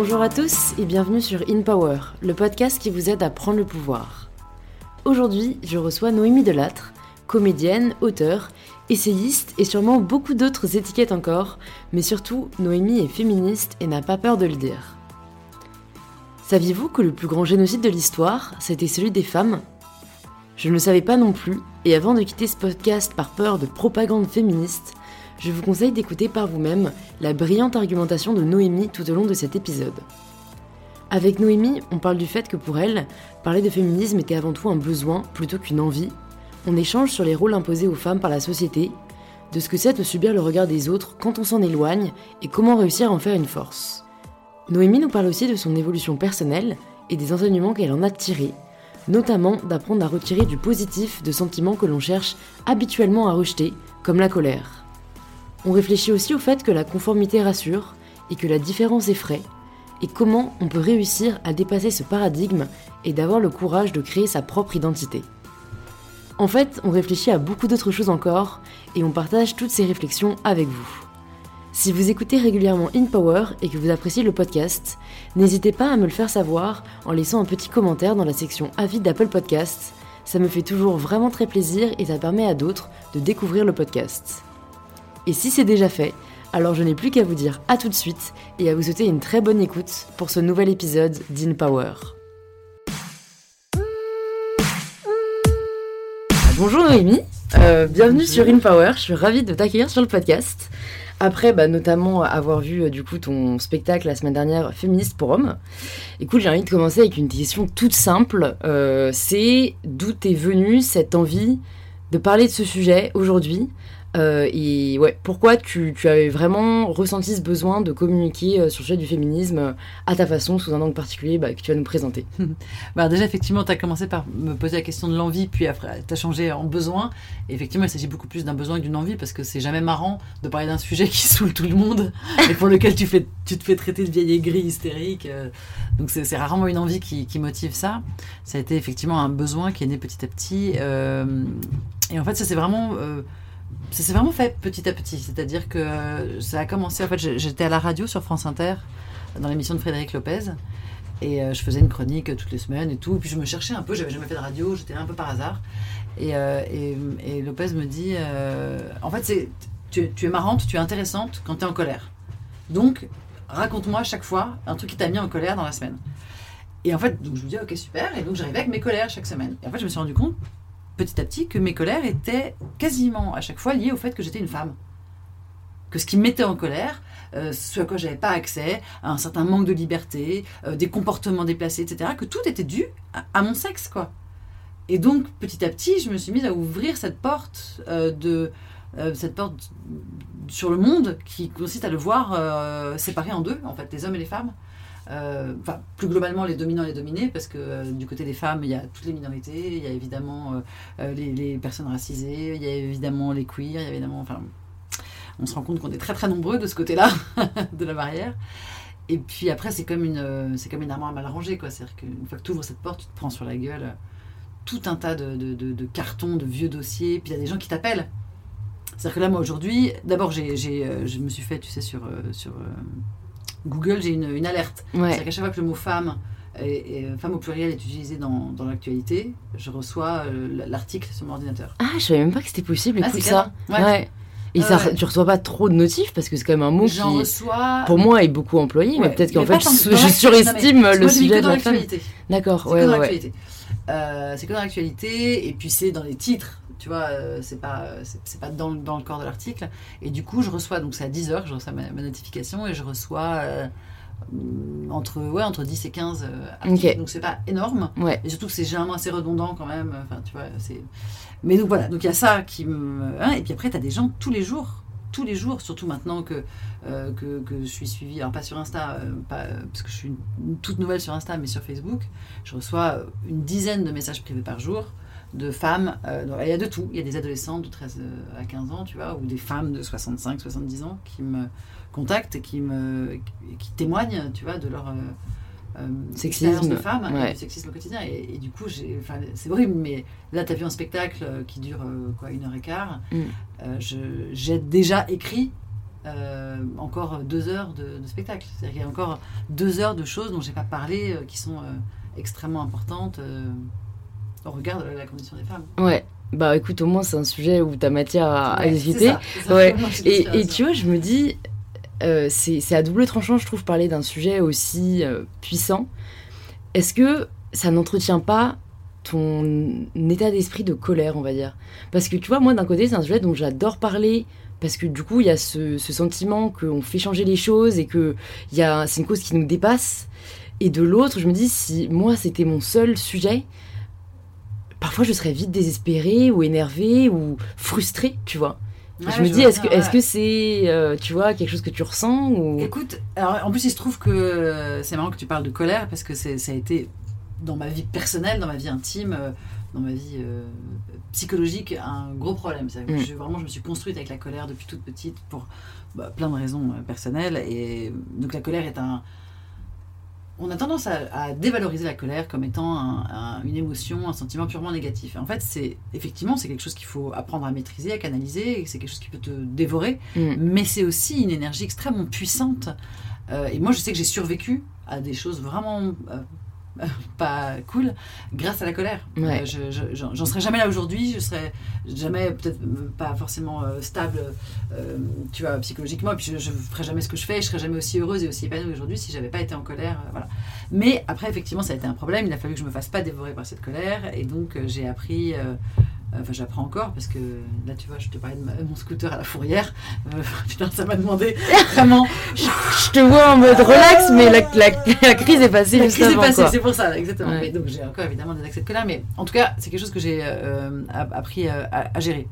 Bonjour à tous et bienvenue sur In Power, le podcast qui vous aide à prendre le pouvoir. Aujourd'hui, je reçois Noémie Delattre, comédienne, auteure, essayiste et sûrement beaucoup d'autres étiquettes encore, mais surtout, Noémie est féministe et n'a pas peur de le dire. Saviez-vous que le plus grand génocide de l'histoire, c'était celui des femmes? Je ne le savais pas non plus, et avant de quitter ce podcast par peur de propagande féministe, je vous conseille d'écouter par vous-même la brillante argumentation de Noémie tout au long de cet épisode. Avec Noémie, on parle du fait que pour elle, parler de féminisme était avant tout un besoin plutôt qu'une envie. On échange sur les rôles imposés aux femmes par la société, de ce que c'est de subir le regard des autres quand on s'en éloigne et comment réussir à en faire une force. Noémie nous parle aussi de son évolution personnelle et des enseignements qu'elle en a tirés, notamment d'apprendre à retirer du positif de sentiments que l'on cherche habituellement à rejeter, comme la colère. On réfléchit aussi au fait que la conformité rassure et que la différence effraie, et comment on peut réussir à dépasser ce paradigme et d'avoir le courage de créer sa propre identité. En fait, on réfléchit à beaucoup d'autres choses encore, et on partage toutes ces réflexions avec vous. Si vous écoutez régulièrement In Power et que vous appréciez le podcast, n'hésitez pas à me le faire savoir en laissant un petit commentaire dans la section avis d'Apple Podcasts. Ça me fait toujours vraiment très plaisir et ça permet à d'autres de découvrir le podcast. Et si c'est déjà fait, alors je n'ai plus qu'à vous dire à tout de suite et à vous souhaiter une très bonne écoute pour ce nouvel épisode d'In Power. Bonjour Noémie, euh, bienvenue sur In Power, je suis ravie de t'accueillir sur le podcast. Après, bah, notamment avoir vu euh, du coup ton spectacle la semaine dernière, Féministe pour hommes. Écoute, j'ai envie de commencer avec une question toute simple. Euh, c'est d'où t'es venue cette envie de parler de ce sujet aujourd'hui? Euh, et ouais, pourquoi tu, tu, avais vraiment ressenti ce besoin de communiquer euh, sur le sujet du féminisme euh, à ta façon, sous un angle particulier bah, que tu vas nous présenter bah Déjà, effectivement, tu as commencé par me poser la question de l'envie, puis après, tu as changé en besoin. Et effectivement, il s'agit beaucoup plus d'un besoin que d'une envie, parce que c'est jamais marrant de parler d'un sujet qui saoule tout le monde et pour lequel tu, te fais traiter de vieille aigrie hystérique. Donc, c'est rarement une envie qui, motive ça. Ça a été effectivement un besoin qui est né petit à petit. et en fait, ça, c'est vraiment ça s'est vraiment fait petit à petit. C'est-à-dire que euh, ça a commencé. En fait, j'étais à la radio sur France Inter dans l'émission de Frédéric Lopez. Et euh, je faisais une chronique toutes les semaines et tout. Puis je me cherchais un peu, j'avais jamais fait de radio, j'étais un peu par hasard. Et, euh, Lopez me dit En fait, tu, tu, es marrante, tu es intéressante quand tu es en colère. Donc, raconte-moi chaque fois un truc qui t'a mis en colère dans la semaine. Et en fait, donc je me dis Ok, super. Et donc j'arrivais avec mes colères chaque semaine. Et en fait, je me suis rendu compte petit à petit que mes colères étaient quasiment à chaque fois liées au fait que j'étais une femme. Que ce qui me mettait en colère, euh, ce à quoi j'avais pas accès, un certain manque de liberté, euh, des comportements déplacés, etc., que tout était dû à, mon sexe, quoi. Et donc, petit à petit, je me suis mise à ouvrir cette porte euh, de cette porte sur le monde qui consiste à le voir séparé en deux, en fait, les hommes et les femmes. Euh, enfin, plus globalement les dominants et les dominés, parce que euh, du côté des femmes, il y a toutes les minorités, il y a évidemment euh, les, personnes racisées, il y a évidemment les queers, il y a évidemment, enfin, on se rend compte qu'on est très très nombreux de ce côté-là de la barrière. Et puis après, c'est comme une, c'est comme une armoire mal rangée, quoi. C'est-à-dire qu'une fois que tu ouvres cette porte, tu te prends sur la gueule tout un tas de, de, cartons, de vieux dossiers, puis il y a des gens qui t'appellent. C'est-à-dire que là, moi aujourd'hui, d'abord, j'ai, je me suis fait, tu sais, sur, sur Google, j'ai une, alerte. C'est-à-dire qu'à chaque fois que le mot femme, et, femme au pluriel est utilisé dans, dans l'actualité, je reçois euh, l'article sur mon ordinateur. Ah, je savais même pas que c'était possible, ah, écoute ça. Ouais. Et ça, tu reçois pas trop de notifs parce que c'est quand même un mot qui, reçois... pour moi, est beaucoup employé, mais peut-être qu'en fait, je, surestime le sujet de la femme. D'accord, ouais, ouais. Euh, c'est que dans l'actualité, et puis c'est dans les titres tu vois, euh, c'est pas, c'est, pas dans, dans, le corps de l'article. Et du coup, je reçois, donc c'est à 10h je reçois ma, notification et je reçois euh, entre, ouais, entre 10 et 15 euh, articles. Donc c'est pas énorme. Ouais. Et surtout que c'est généralement assez redondant quand même. Enfin, tu vois, c'est... Mais donc voilà, donc il y a ça qui me. Hein, et puis après, tu as des gens tous les jours tous les jours, surtout maintenant que, que, que, je suis suivie, alors pas sur Insta, pas, parce que je suis toute nouvelle sur Insta, mais sur Facebook, je reçois une dizaine de messages privés par jour de femmes. Euh, il y a de tout. Il y a des adolescents de 13 euh, à 15 ans, tu vois, ou des femmes de 65, 70 ans qui me contactent et qui, me, qui témoignent, tu vois, de leur euh, sexisme de femme et du sexisme au quotidien. Et, du coup, c'est horrible, mais là, tu as vu un spectacle qui dure quoi, une heure et quart. Mm. j'ai déjà écrit euh, encore deux heures de, de spectacle. C'est-à-dire qu'il y a encore deux heures de choses dont j'ai pas parlé euh, qui sont euh, extrêmement importantes euh, au regard de la condition des femmes. Ouais. Bah écoute, au moins c'est un sujet où t'as matière à, Ouais, ça, ça. Ouais. Et, tu vois, je me dis, euh, c'est à double tranchant, je trouve, parler d'un sujet aussi euh, puissant. Est-ce que ça n'entretient pas ton état d'esprit de colère, on va dire? Parce que tu vois, moi, d'un côté, c'est un sujet dont j'adore parler. Parce que du coup, il y a ce, ce sentiment qu'on fait changer les choses et que c'est une cause qui nous dépasse. Et de l'autre, je me dis, si moi, c'était mon seul sujet, parfois je serais vite désespérée ou énervée ou frustrée, tu vois. Ouais, je me je dis, est-ce que est-ce que c'est, euh, tu vois, quelque chose que tu ressens ou Écoute, alors en plus il se trouve que euh, c'est marrant que tu parles de colère parce que c'est- ça a été dans ma vie personnelle, dans ma vie intime, euh, dans ma vie euh, psychologique, un gros problème. Mm. je- vraiment, je me suis construite avec la colère depuis toute petite pour bah, plein de raisons personnelles. Et donc la colère est un... On a tendance à, à dévaloriser la colère comme étant un- un- une émotion, un sentiment purement négatif. Et en fait, c'est effectivement c'est quelque chose qu'il faut apprendre à maîtriser, à canaliser. C'est quelque chose qui peut te dévorer Mm. mais c'est aussi une énergie extrêmement puissante. Euh, et moi, je sais que j'ai survécu à des choses vraiment euh, pas cool grâce à la colère. Ouais. Euh, je- je- j'en j'en serais jamais là aujourd'hui, je serais jamais peut-être euh, pas forcément euh, stable, euh, tu vois, psychologiquement, et puis je, je ferais jamais ce que je fais, je serais jamais aussi heureuse et aussi épanouie aujourd'hui si j'avais pas été en colère, voilà. Mais après, effectivement, ça a été un problème. Il a fallu que je me fasse pas dévorer par cette colère, et donc j'ai appris. Enfin, j'apprends encore parce que là, tu vois, je te parlais de ma- mon scooter à la fourrière. Euh, putain, ça m'a demandé vraiment Je te vois en mode relax, mais la, la- la crise est passée la crise est passée, c'est pour ça, exactement. Ouais. Mais donc j'ai encore évidemment des accès de colère, mais en tout cas, c'est quelque chose que j'ai euh, appris euh, à, à gérer.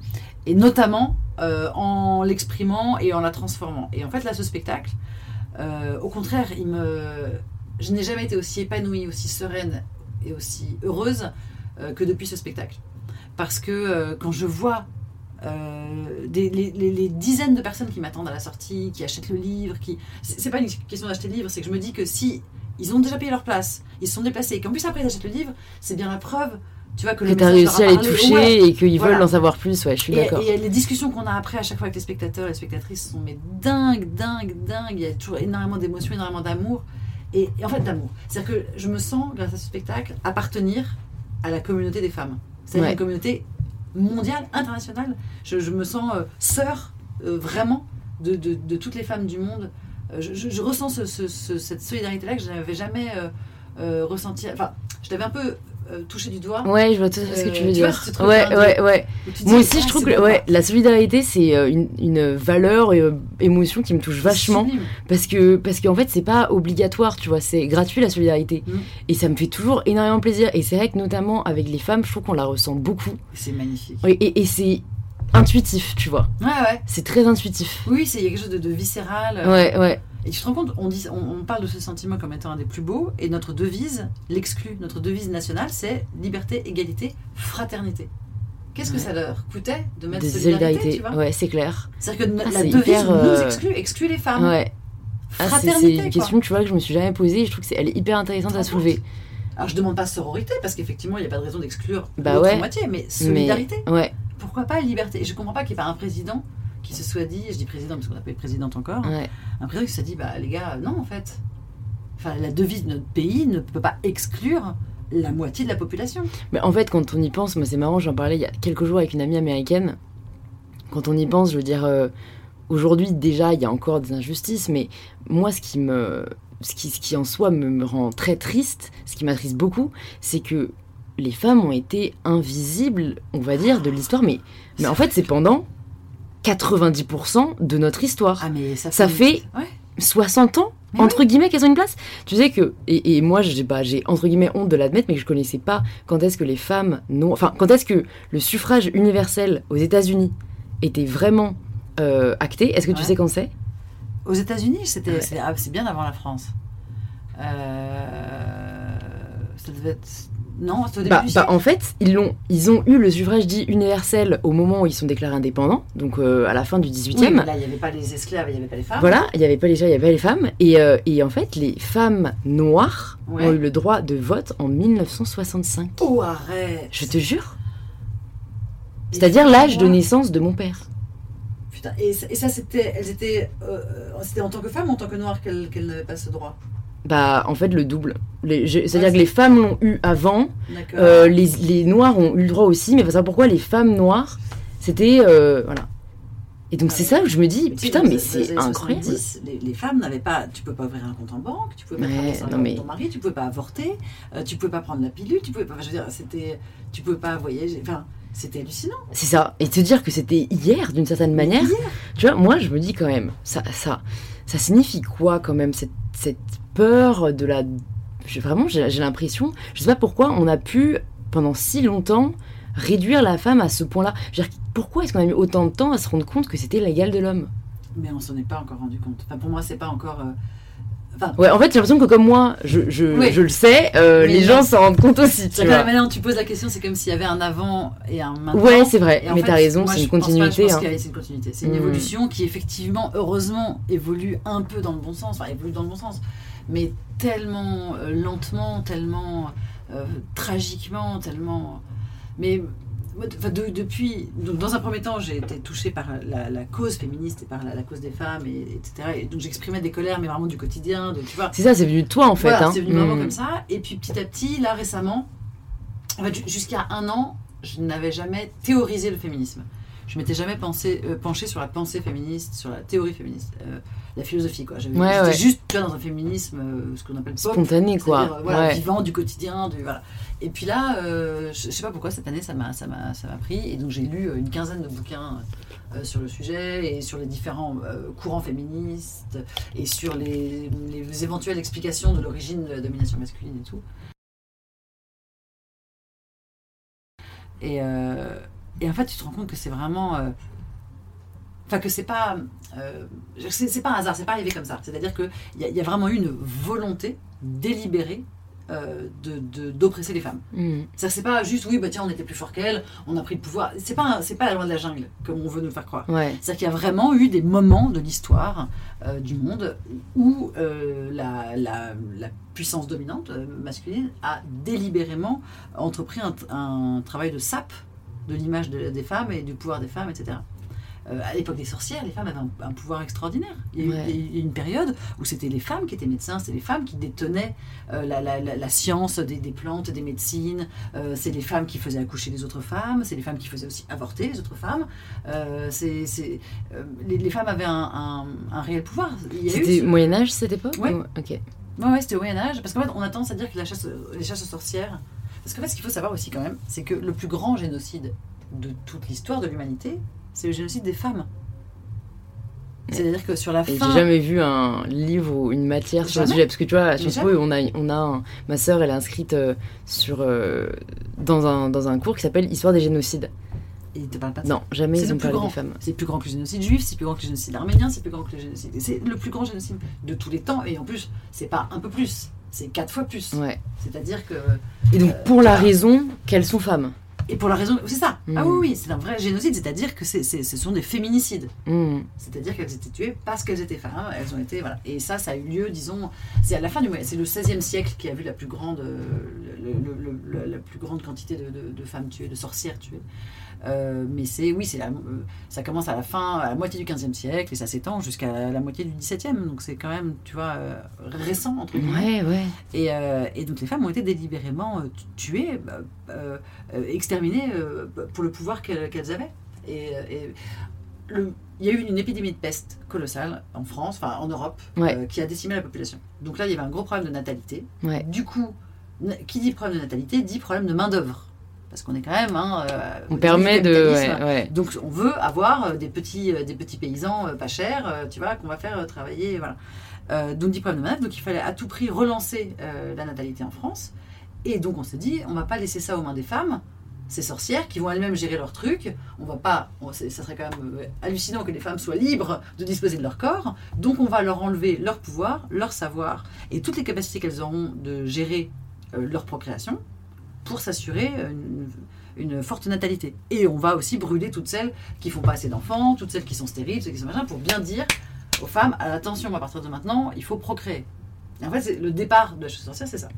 Et notamment euh, en l'exprimant et en la transformant. Et en fait, là, ce spectacle, au contraire, il me... je n'ai jamais été aussi épanouie, aussi sereine et aussi heureuse que depuis ce spectacle. Parce que euh, quand je vois euh, des, les, les- les dizaines de personnes qui m'attendent à la sortie, qui achètent le livre, qui c'est c'est pas une question d'acheter le livre, c'est que je me dis que si ils ont déjà payé leur place, ils se sont déplacés, et qu'en plus après ils achètent le livre, c'est bien la preuve, tu vois, que le Que message leur réussi à les toucher Ouais. et qu'ils Voilà. veulent en savoir plus, ouais, je suis d'accord. et les discussions qu'on a après à chaque fois avec les spectateurs et les spectatrices sont mais dingues, dingues, dingues. Il y a toujours énormément d'émotions, énormément d'amour. Et, et en fait, d'amour. C'est-à-dire que je me sens, grâce à ce spectacle, appartenir à la communauté des femmes. C'est-à-dire Ouais. une communauté mondiale, internationale. Je, je me sens euh, sœur, euh, vraiment, de, de- de toutes les femmes du monde. Euh, je, je- je ressens ce- ce- ce- cette solidarité-là que je n'avais jamais ressentie. Enfin, je l'avais un peu euh, touché du doigt. Ouais, je vois tout ce que Euh, tu veux tu vois, dire. ouais, ouais, ouais. Moi aussi, je trouve que ouais, la solidarité, c'est euh, une, une valeur et euh, émotion qui me touche vachement. Parce que parce qu'en fait, c'est pas obligatoire, tu vois, c'est gratuit la solidarité. Mm. Et ça me fait toujours énormément plaisir. Et c'est vrai que notamment avec les femmes, je trouve qu'on la ressent beaucoup. C'est magnifique. Et, et- et c'est intuitif, tu vois. Ouais, ouais. C'est très intuitif. Oui, c'est quelque chose de, de viscéral. Ouais, ouais. Et tu te rends compte, on, dit, on, on parle de ce sentiment comme étant un des plus beaux, et notre devise l'exclut. Notre devise nationale, c'est liberté, égalité, fraternité. Qu'est-ce que ça leur coûtait de mettre De solidarité, solidarité. tu vois Ouais, c'est clair. C'est-à-dire que Ah, la devise hyper, nous euh, exclut, exclut les femmes. Ouais. Ah, c'est- une quoi. question, tu vois, que je me suis jamais posée. Et je trouve que c'est, elle est hyper intéressante Tu à soulever. Alors je demande pas sororité, parce qu'effectivement, il n'y a pas de raison d'exclure Bah l'autre ouais. moitié, mais solidarité. Mais ouais, Pourquoi pas liberté? Je comprends pas qu'il n'y ait pas un président qui se soit dit, je dis président parce qu'on n'a pas eu de présidente encore, ouais. un président qui se dit bah les gars non en fait enfin la devise de notre pays ne peut pas exclure la moitié de la population Mais en fait, quand on y pense, moi c'est marrant, j'en parlais il y a quelques jours avec une amie américaine. Quand on y pense, je veux dire, euh, aujourd'hui déjà, il y a encore des injustices, mais moi, ce qui me, ce qui, ce qui en soi me, me rend très triste, ce qui m'attriste beaucoup, c'est que les femmes ont été invisibles, on va dire, de l'histoire. Mais, mais en fait, c'est pendant 90% de notre histoire. ah mais ça fait, Ça fait ouais. 60 ans Mais entre guillemets qu'elles ont une place. Tu sais que et, et moi j'ai bah, j'ai entre guillemets honte de l'admettre mais que je connaissais pas quand est-ce que les femmes non enfin quand est-ce que le suffrage universel aux États-Unis était vraiment euh, acté. Est-ce que tu sais quand c'est? Aux États-Unis c'était Ouais. c'est ah, c'est bien avant la France. Euh, ça devait être non c'était au début bah, du bah, en fait ils ont eu le suffrage dit universel au moment où ils sont déclarés indépendants donc euh, à la fin du 18e Oui, mais là il n'y avait pas les esclaves il n'y avait pas les femmes Voilà, il n'y avait pas les gens, il n'y avait pas les femmes. Et, euh, et en fait, les femmes noires Ouais. ont eu le droit de vote en 1965. oh arrête Je te jure. C'est-à-dire l'âge de naissance de mon père. Putain, et, ça- c'était, elles étaient, euh, c'était en tant que femme ou en tant que noire qu'elles qu'elles n'avaient pas ce droit? Bah, en fait, le double. C'est-à-dire Ouais, que les femmes l'ont eu avant, euh, les, les noirs ont eu le droit aussi, mais savoir pourquoi les femmes noires, c'était. euh, voilà. Et donc, Ah c'est ça où je me dis, Mais putain, mais c'est incroyable. 70, les, les femmes n'avaient pas. Tu peux pas ouvrir un compte en banque, tu pouvais pas Ouais, prendre 5 non, ans mais- ton mari, tu pouvais pas avorter, euh, tu pouvais pas prendre la pilule, tu pouvais pas. Je veux dire, c'était. Tu pouvais pas voyager. Enfin, c'était hallucinant. C'est ça. Et te dire que c'était hier, d'une certaine manière, Hier, tu vois, moi, je me dis quand même, ça, ça, ça signifie quoi quand même, cette, cette peur de la. Vraiment, j'ai l'impression, je sais pas pourquoi, on a pu, pendant si longtemps, réduire la femme à ce point-là. Je veux dire, Pourquoi est-ce qu'on a mis autant de temps à se rendre compte que c'était l'égal de l'homme? Mais on s'en est pas encore rendu compte. Enfin, pour moi, c'est pas encore. euh, Enfin, Ouais, en fait, j'ai l'impression que comme moi, je, je, Oui. je le sais, euh, les gens s'en rendent compte aussi, tu c'est-à-dire que vois. maintenant, tu poses la question, c'est comme s'il y avait un avant et un maintenant. Ouais, c'est vrai, Et mais t'as raison, c'est une continuité. hein. c'est une continuité. C'est une Mm. évolution qui, effectivement, heureusement, évolue un peu dans le bon sens. Enfin, évolue dans le bon sens. Mais tellement euh, lentement, tellement euh, tragiquement, tellement. Mais. enfin, de- depuis, donc dans un premier temps, j'ai été touchée par la, la cause féministe et par la, la cause des femmes, et, etc. Et donc j'exprimais des colères, mais vraiment du quotidien, de, tu vois. C'est ça, c'est venu de toi en fait. Voilà, hein. c'est venu vraiment Mm. comme ça. Et puis petit à petit, là récemment, en fait, jusqu'à un an, je n'avais jamais théorisé le féminisme. Je m'étais jamais pensé, euh, penchée sur la pensée féministe, sur la théorie féministe, euh, la philosophie. quoi. J'avais- Ouais, J'étais ouais. juste tu vois, dans un féminisme, euh, ce qu'on appelle pop, Spontané, quoi. euh, voilà, Ouais. vivant du quotidien, du, voilà. Et puis là, euh, je, je sais pas pourquoi cette année ça m'a ça m'a ça m'a pris et donc j'ai lu une quinzaine de bouquins euh, sur le sujet et sur les différents courants féministes et sur les, les éventuelles explications de l'origine de la domination masculine et tout. Et, et en fait, tu te rends compte que c'est vraiment. Enfin, que c'est pas. euh, c'est pas un hasard, c'est pas arrivé comme ça. C'est-à-dire qu'il y, a- y a vraiment eu une volonté délibérée euh, de- de- d'oppresser les femmes. Mm. C'est-à-dire que c'est pas juste, oui, bah tiens, on était plus fort qu'elle, on a pris le pouvoir. C'est pas, c'est pas la loi de la jungle, comme on veut nous faire croire. Ouais. C'est-à-dire qu'il y a vraiment eu des moments de l'histoire euh, du monde où euh, la, la- la puissance dominante masculine a délibérément entrepris un, un travail de sape de l'image de- des femmes et du pouvoir des femmes, etc. Euh, à l'époque des sorcières, les femmes avaient un, un pouvoir extraordinaire. Il y a eu- Ouais. il y a eu une période où c'était les femmes qui étaient médecins, c'était les femmes qui détenaient euh, la, la- la- la science des, des plantes, des médecines. Euh, c'est les femmes qui faisaient accoucher les autres femmes, c'est les femmes qui faisaient aussi avorter les autres femmes. C'est, c'est- les, les femmes avaient un, un- un réel pouvoir. A eu C'était ce- Moyen-Âge cette époque Ouais. ou- Ok. Ouais, ouais, c'était au Moyen-Âge. Parce qu'en fait, on a tendance à dire que la chasse, les chasses aux sorcières. Parce qu'en fait, ce qu'il faut savoir aussi, quand même, c'est que le plus grand génocide de toute l'histoire de l'humanité, c'est le génocide des femmes. C'est-à-dire que sur la fin. j'ai jamais vu un livre ou une matière sur le sujet parce que tu vois à Sciences. Po on a on a un- ma sœur elle est inscrite euh, sur euh, dans un dans un cours qui s'appelle Histoire des génocides. Et ils te parlent pas de. Non jamais ils ont plus parlé grand. des femmes. C'est plus grand que le génocide juif, c'est plus grand que le génocide arménien, c'est plus grand que le génocide. C'est le plus grand génocide de tous les temps. Et en plus, c'est pas un peu plus, c'est quatre fois plus. Ouais. C'est-à-dire que. Et donc Euh, pour la raison qu'elles sont femmes. Et pour la raison. C'est ça. Ah Mm. oui, oui, c'est un vrai génocide, c'est-à-dire que c'est- c'est- ce sont des féminicides. Mm. C'est-à-dire qu'elles étaient tuées parce qu'elles étaient femmes. Elles ont été. Voilà. Et ça, ça a eu lieu, disons. C'est à la fin du Moyen. C'est le XVIe siècle qui a vu la plus grande, euh, le- le- le- le- la plus grande quantité de, de- de femmes tuées, de sorcières tuées. Euh, mais c'est oui, c'est euh, ça commence à la fin, à la moitié du XVe siècle et ça s'étend jusqu'à la moitié du XVIIe. Donc c'est quand même, tu vois, euh, récent entre guillemets. Ouais ouais. Et, et donc les femmes ont été délibérément tu- tuées, euh, exterminées pour le pouvoir qu'elles avaient. Et, et le- il y a eu une épidémie de peste colossale en France, enfin en Europe, Ouais. euh, qui a décimé la population. Donc là, il y avait un gros problème de natalité. Ouais. Du coup, qui dit problème de natalité dit problème de main-d'œuvre. Parce qu'on est quand même. hein, euh, On permet de capitalisme. ouais, ouais. Donc on veut avoir euh, des petits, euh, des petits paysans euh, pas chers, euh, tu vois, qu'on va faire travailler, voilà. Donc dit problème de manœuvre, donc il fallait à tout prix relancer la natalité en France. Et donc on s'est dit, on va pas laisser ça aux mains des femmes, ces sorcières qui vont elles-mêmes gérer leurs trucs. On va pas, on- ça serait quand même hallucinant que les femmes soient libres de disposer de leur corps. Donc on va leur enlever leur pouvoir, leur savoir et toutes les capacités qu'elles auront de gérer leur procréation pour s'assurer euh, une, une forte natalité. Et on va aussi brûler toutes celles qui font pas assez d'enfants, toutes celles qui sont stériles, celles qui sont machin, pour bien dire aux femmes, attention, à partir de maintenant, il faut procréer. Et en fait, le départ de la chasse aux sorcières, c'est ça.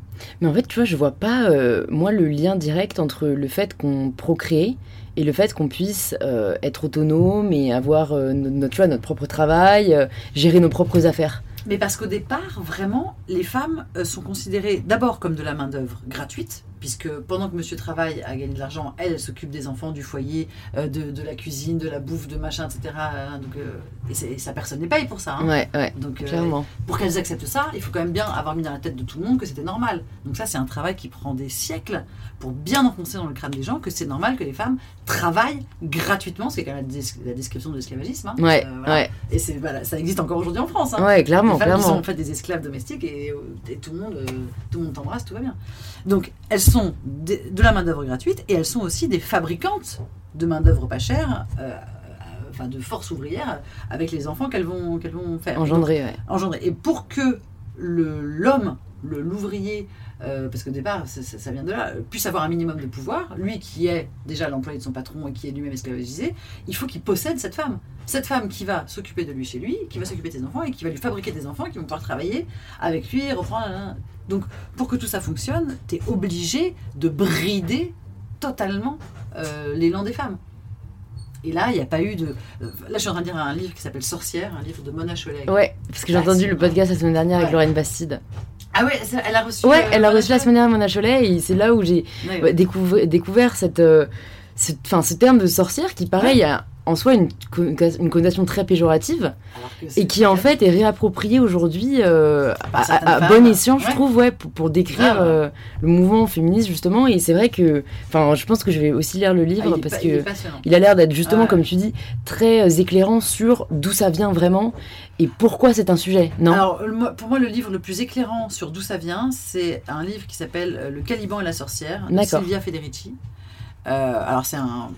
Mais en fait tu vois je vois pas euh, moi le lien direct entre le fait qu'on procrée et le fait qu'on puisse euh, être autonome et avoir euh, no- notre, tu vois, notre propre travail, gérer nos propres affaires. Mais parce qu'au départ, vraiment, les femmes sont considérées d'abord comme de la main-d'œuvre gratuite, puisque pendant que monsieur travaille à gagner de l'argent, elle, elle s'occupe des enfants, du foyer, euh, de, de la cuisine, de la bouffe, de machin, etc. hein, donc, euh, et, ça, personne n'est payé pour ça. hein. Ouais, ouais, Donc, euh, clairement. pour qu'elles acceptent ça, il faut quand même bien avoir mis dans la tête de tout le monde que c'était normal. Donc ça, c'est un travail qui prend des siècles pour bien enfoncer dans le crâne des gens que c'est normal que les femmes travaillent gratuitement. C'est quand même la, des- la description de l'esclavagisme. hein. Ouais, Euh, voilà. ouais, Et c'est voilà, ça existe encore aujourd'hui en France. hein. ouais, clairement, les femmes sont en fait des esclaves domestiques et, euh, et tout le monde, euh, tout le monde t'embrasse, tout va bien. Donc elles sont de, de la main d'œuvre gratuite et elles sont aussi des fabricantes de main d'œuvre pas chère, euh, enfin de force ouvrière avec les enfants qu'elles vont qu'elles vont faire. Engendré, ouais. engendrer. Et pour que l'homme, l'ouvrier, euh, parce qu'au départ ça, ça- ça vient de là, euh, puisse avoir un minimum de pouvoir, lui qui est déjà l'employé de son patron et qui est lui-même esclavagisé, il faut qu'il possède cette femme. Cette femme qui va s'occuper de lui chez lui, qui va s'occuper de enfants et qui va lui fabriquer des enfants qui vont pouvoir travailler avec lui reprendre. Donc pour que tout ça fonctionne, tu es obligé de brider totalement euh, l'élan des femmes. Et là, il n'y a pas eu de. euh, Là, je suis en train de lire un livre qui s'appelle Sorcière, un livre de Mona Cholet. Ouais, parce que j'ai entendu le podcast la semaine dernière avec. Lorraine Bastide. Ah ouais, elle a reçu. Ouais, euh, elle a reçu la semaine dernière Mona Cholet et c'est là où j'ai Ouais, ouais, découvert, découvert cette, euh, ce, enfin, ce terme de sorcière qui, pareil, a en soi une, une connotation très péjorative et qui en fait est réapproprié aujourd'hui euh, à, bon escient, je Ouais. trouve, ouais, pour, pour décrire euh, le mouvement féministe justement. Et c'est vrai que, enfin, je pense que je vais aussi lire le Ah, livre parce pa- que il a l'air d'être justement, Ah comme tu dis, très euh, éclairant sur d'où ça vient vraiment et pourquoi c'est un sujet. Non? Alors, pour moi, le livre le plus éclairant sur d'où ça vient, c'est un livre qui s'appelle Le Caliban et la sorcière de. Silvia Federici. Euh, alors, c'est un,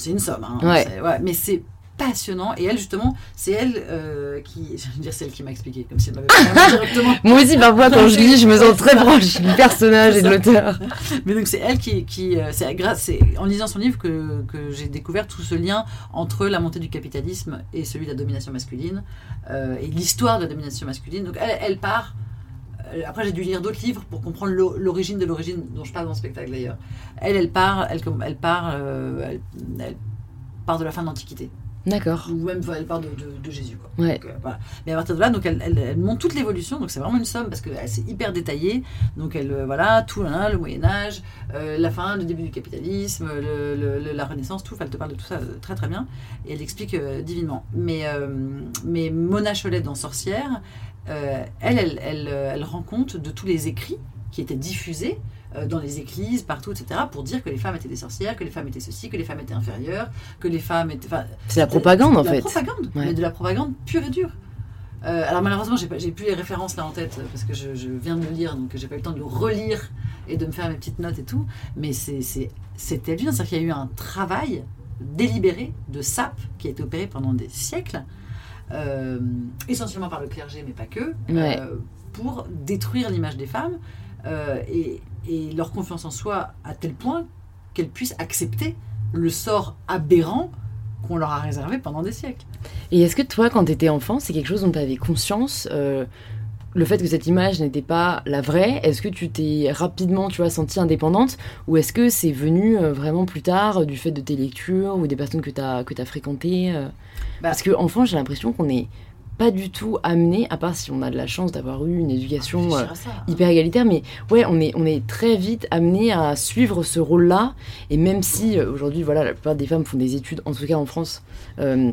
c'est une somme, hein, Ouais. mais c'est passionnant. Et elle, justement, c'est elle euh, qui, je veux dire, c'est elle qui m'a expliqué, comme si elle m'avait pas directement. Moi aussi, parfois, quand je lis, je me sens très proche du personnage et de l'auteur. Mais donc c'est elle qui, qui euh, c'est grâce, en lisant son livre que, que j'ai découvert tout ce lien entre la montée du capitalisme et celui de la domination masculine euh, et l'histoire de la domination masculine. Donc elle, elle part. Euh, Après, j'ai dû lire d'autres livres pour comprendre l'o- l'origine de l'origine dont je parle dans le spectacle d'ailleurs. Elle, elle part, euh, elle part de la fin de l'Antiquité, D'accord. ou même elle part de, de- de Jésus. Quoi. Ouais. Donc, euh, voilà. Mais à partir de là, donc elle, elle, elle montre toute l'évolution. Donc c'est vraiment une somme parce que c'est hyper détaillé. Donc elle, euh, voilà, tout hein, le Moyen Âge, euh, la fin, le début du capitalisme, le- le- le- la Renaissance, tout. Enfin, elle te parle de tout ça très très bien et elle explique divinement. Mais mais Mona Cholet dans Sorcière, elle, elle, elle, elle rend compte de tous les écrits qui étaient diffusés euh, dans les églises, partout, etc., pour dire que les femmes étaient des sorcières, que les femmes étaient ceci, que les femmes étaient inférieures, que les femmes étaient. enfin, C'est la propagande en de la fait. propagande, Ouais. mais de la propagande pure et dure. Euh, alors malheureusement, j'ai plus les références là en tête euh, parce que je, je viens de le lire, donc j'ai pas eu le temps de le relire et de me faire mes petites notes et tout. Mais c'était bien, c'est-à-dire qu'il y a eu un travail délibéré de sape qui a été opéré pendant des siècles, euh, essentiellement par le clergé, mais pas que, Ouais. euh, pour détruire l'image des femmes et, et leur confiance en soi à tel point qu'elles puissent accepter le sort aberrant qu'on leur a réservé pendant des siècles. Et est-ce que toi, quand tu étais enfant, c'est quelque chose dont tu avais conscience euh, le fait que cette image n'était pas la vraie, est-ce que tu t'es rapidement, tu vois, sentie indépendante ou est-ce que c'est venu euh, vraiment plus tard euh, du fait de tes lectures ou des personnes que tu as, que as fréquentées Bah. Parce que enfant, j'ai l'impression qu'on n'est pas du tout amené, à part si on a de la chance d'avoir eu une éducation euh, ça, hein. hyper égalitaire, mais ouais, on est, on est très vite amené à suivre ce rôle-là. Et même si euh, aujourd'hui, voilà, la plupart des femmes font des études, en tout cas en France, euh,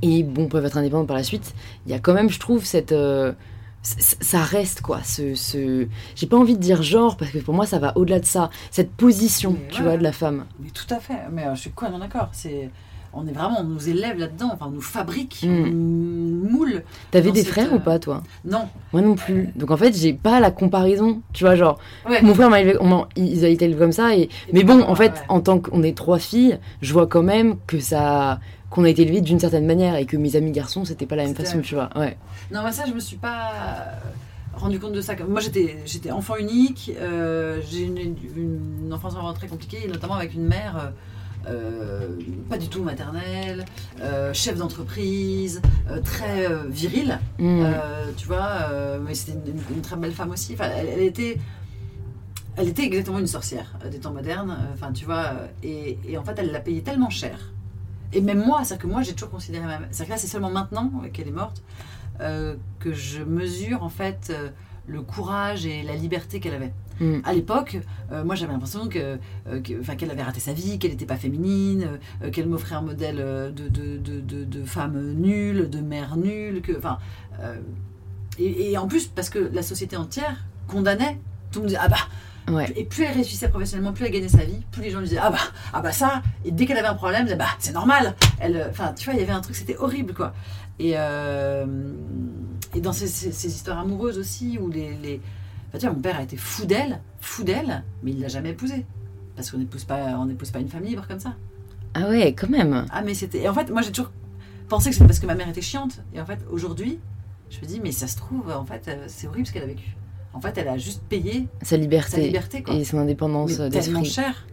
et bon, peuvent être indépendantes par la suite, il y a quand même, je trouve, cette. euh, ça reste quoi, ce, ce... j'ai pas envie de dire genre parce que pour moi ça va au-delà de ça, cette position, Mais tu ouais. vois, de la femme. Mais tout à fait. Mais euh, je suis complètement d'accord. C'est, on est vraiment, on nous élève là-dedans. Enfin, on nous fabrique, Mm. on nous moule. T'avais des cette, frères euh, ou pas toi? Non. Moi non plus. Donc en fait j'ai pas la comparaison, tu vois, genre Ouais. mon frère m'a élevé, on ils a été élevés comme ça et Et Mais bon, en fait, ouais. en tant qu'on est trois filles, je vois quand même que ça, qu'on a été élevés d'une certaine manière et que mes amis garçons, c'était pas la même façon, tu vois. Ouais. Non, moi ça, je me suis pas rendu compte de ça. Moi, j'étais, j'étais enfant unique. euh, j'ai une, une enfance vraiment très compliquée, notamment avec une mère. euh, euh, pas du tout maternelle, euh, chef d'entreprise, euh, très euh, virile, Mm. Euh, tu vois, euh, mais c'était une, très belle femme aussi. Enfin, elle, elle était, elle était exactement une sorcière euh, des temps modernes. euh, Enfin, tu vois. euh, Et, et en fait, elle l'a payé tellement cher. Et même moi, c'est-à-dire que moi, j'ai toujours considéré ma. C'est-à-dire que là, c'est seulement maintenant euh, qu'elle est morte euh, que je mesure en fait euh, le courage et la liberté qu'elle avait. Mm. À l'époque, euh, moi j'avais l'impression que, euh, que- qu'elle avait raté sa vie, qu'elle n'était pas féminine, euh, qu'elle m'offrait un modèle euh, de, de, de, femme nulle, de mère nulle, que, euh, et, et en plus parce que la société entière condamnait, tout le monde disait ah bah, Ouais. et plus elle réussissait professionnellement, plus elle gagnait sa vie, plus les gens lui disaient ah bah, ah bah ça, et dès qu'elle avait un problème, elle disait, bah c'est normal, elle, euh, enfin tu vois, il y avait un truc, c'était horrible quoi. Et, euh, et dans ces, ces- ces histoires amoureuses aussi, où les, les... enfin, tu vois, mon père a été fou d'elle, fou d'elle, mais il l'a jamais épousée. Parce qu'on n'épouse pas, on n'épouse pas une femme libre comme ça. Ah ouais, quand même. Ah, mais c'était. Et en fait, moi, j'ai toujours pensé que c'était parce que ma mère était chiante. Et en fait, aujourd'hui, je me dis, mais ça se trouve, en fait, euh, c'est horrible ce qu'elle a vécu. En fait, elle a juste payé Sa liberté, sa liberté, quoi. et son indépendance mais tellement cher.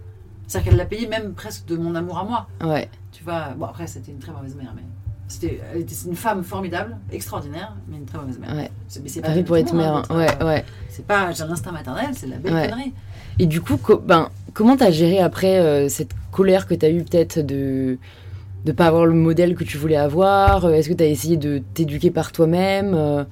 C'est-à-dire qu'elle l'a payé même presque de mon amour à moi. Ouais. Tu vois, bon, après, c'était une très mauvaise mère, mais. C'était, elle était une femme formidable, extraordinaire, mais une très mauvaise mère. Ouais. C'est, mais c'est Pas pour être hein, mère. d'être, Ouais, euh, ouais. C'est pas j'ai un instinct maternel, c'est de la belle Ouais. connerie. Et du coup, co- ben, comment t'as géré après euh, cette colère que t'as eue peut-être de de pas avoir le modèle que tu voulais avoir? Euh, Est-ce que t'as essayé de t'éduquer par toi-même Euh,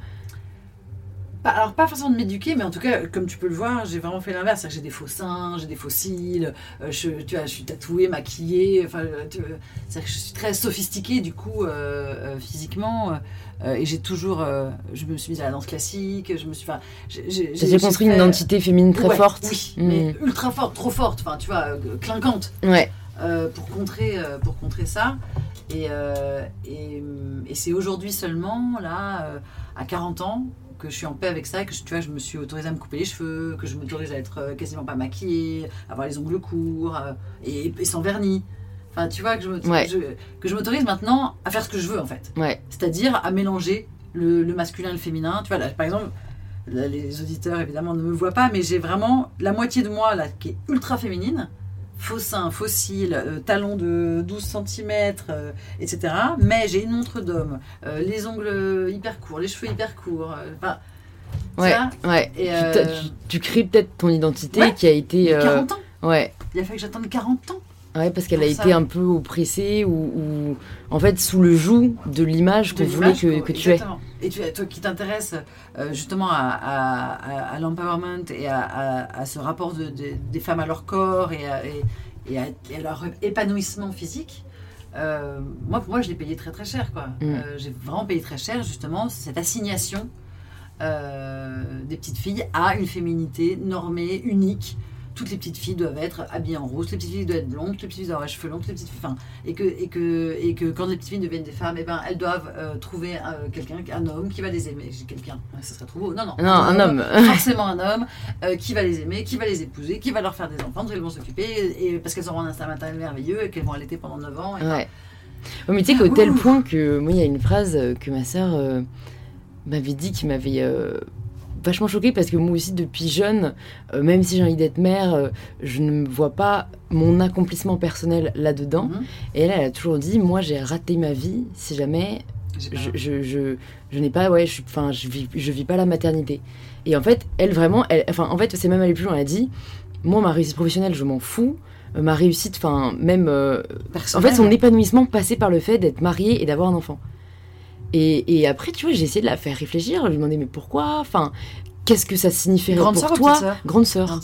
Pas- alors pas forcément de m'éduquer, mais en tout cas, comme tu peux le voir, j'ai vraiment fait l'inverse. C'est-à-dire que J'ai des faux seins, j'ai des faux cils, euh, je, tu vois, je suis tatouée, maquillée. Enfin, euh, que je suis très sophistiquée du coup euh, physiquement. euh, et j'ai toujours, je me suis mise à la danse classique. Je me suis, enfin, j'ai, construit une identité féminine très Ouais, forte Oui, Mm. mais ultra forte, trop forte. Enfin, tu vois, clinquante. Ouais. pour, contrer, pour contrer ça. Et, et, et c'est aujourd'hui seulement, là, à 40 ans, que je suis en paix avec ça, que je, tu vois, je me suis autorisée à me couper les cheveux, que je m'autorise à être euh, quasiment pas maquillée, avoir les ongles courts euh, et, et sans vernis. Enfin, tu vois, que je, me- Ouais. je- que je m'autorise maintenant à faire ce que je veux, en fait. Ouais. C'est-à-dire à mélanger le, le masculin et le féminin. Tu vois, là, par exemple, là, les auditeurs évidemment ne me voient pas, mais j'ai vraiment la moitié de moi là qui est ultra féminine, faux seins, cils, euh, talons de 12 cm, etc. Mais j'ai une montre d'homme, euh, les ongles hyper courts, les cheveux hyper courts. euh, Enfin, Ouais. Ouais. Et, Tu, euh, tu- tu crées peut-être ton identité Ouais. qui a été. j'ai euh, 40 ans. Ouais. Il a fallu que j'attende 40 ans. Ouais, parce qu'elle a été un peu oppressée ou, ou en fait sous le joug de l'image qu'on voulait que, que tu aies. Et tu, toi qui t'intéresses euh, justement à, à, à- à l'empowerment et à, ce rapport de, de- des femmes à leur corps et à, et, et leur épanouissement physique, euh, moi pour moi je l'ai payé très très cher. quoi. Mm. Euh, J'ai vraiment payé très cher justement cette assignation euh, des petites filles à une féminité normée, unique. Toutes les petites filles doivent être habillées en rose, toutes les petites filles doivent être blondes, toutes les petites filles doivent avoir les cheveux longs, toutes les petites filles, enfin, et que, et que, et que quand les petites filles deviennent des femmes, eh ben, elles doivent euh, trouver euh, quelqu'un, un homme qui va les aimer. J'ai quelqu'un, ça serait trop beau. Non, non, Non, un homme. forcément un homme euh, qui va les aimer, qui va les épouser, qui va leur faire des enfants, dont elles vont s'occuper, et, parce qu'elles auront un instinct maternel merveilleux et qu'elles vont allaiter pendant 9 ans. et- Ouais. Ouais, mais tu sais qu'au tel Ouh. point que moi, il y a une phrase que ma sœur m'avait dit qui m'avait vachement choquée parce que moi aussi, depuis jeune, euh, même si j'ai envie d'être mère, euh, je ne me vois pas mon accomplissement personnel là-dedans. Mhm. Et elle, elle a toujours dit Moi, j'ai raté ma vie si jamais je, je, je, je n'ai pas, ouais, je, suis- enfin, je vis, je vis pas la maternité. Et en fait, elle vraiment, elle, enfin, en fait, c'est même aller plus loin. Elle a dit, moi, ma réussite professionnelle, je m'en fous. Euh, Ma réussite, enfin, même, en fait, son épanouissement passait par le fait d'être mariée et d'avoir un enfant. Et, et après, tu vois, j'ai essayé de la faire réfléchir. Je lui demandais, mais pourquoi? Enfin, qu'est-ce que ça signifierait Grande pour ou toi? petite sœur? Grande sœur.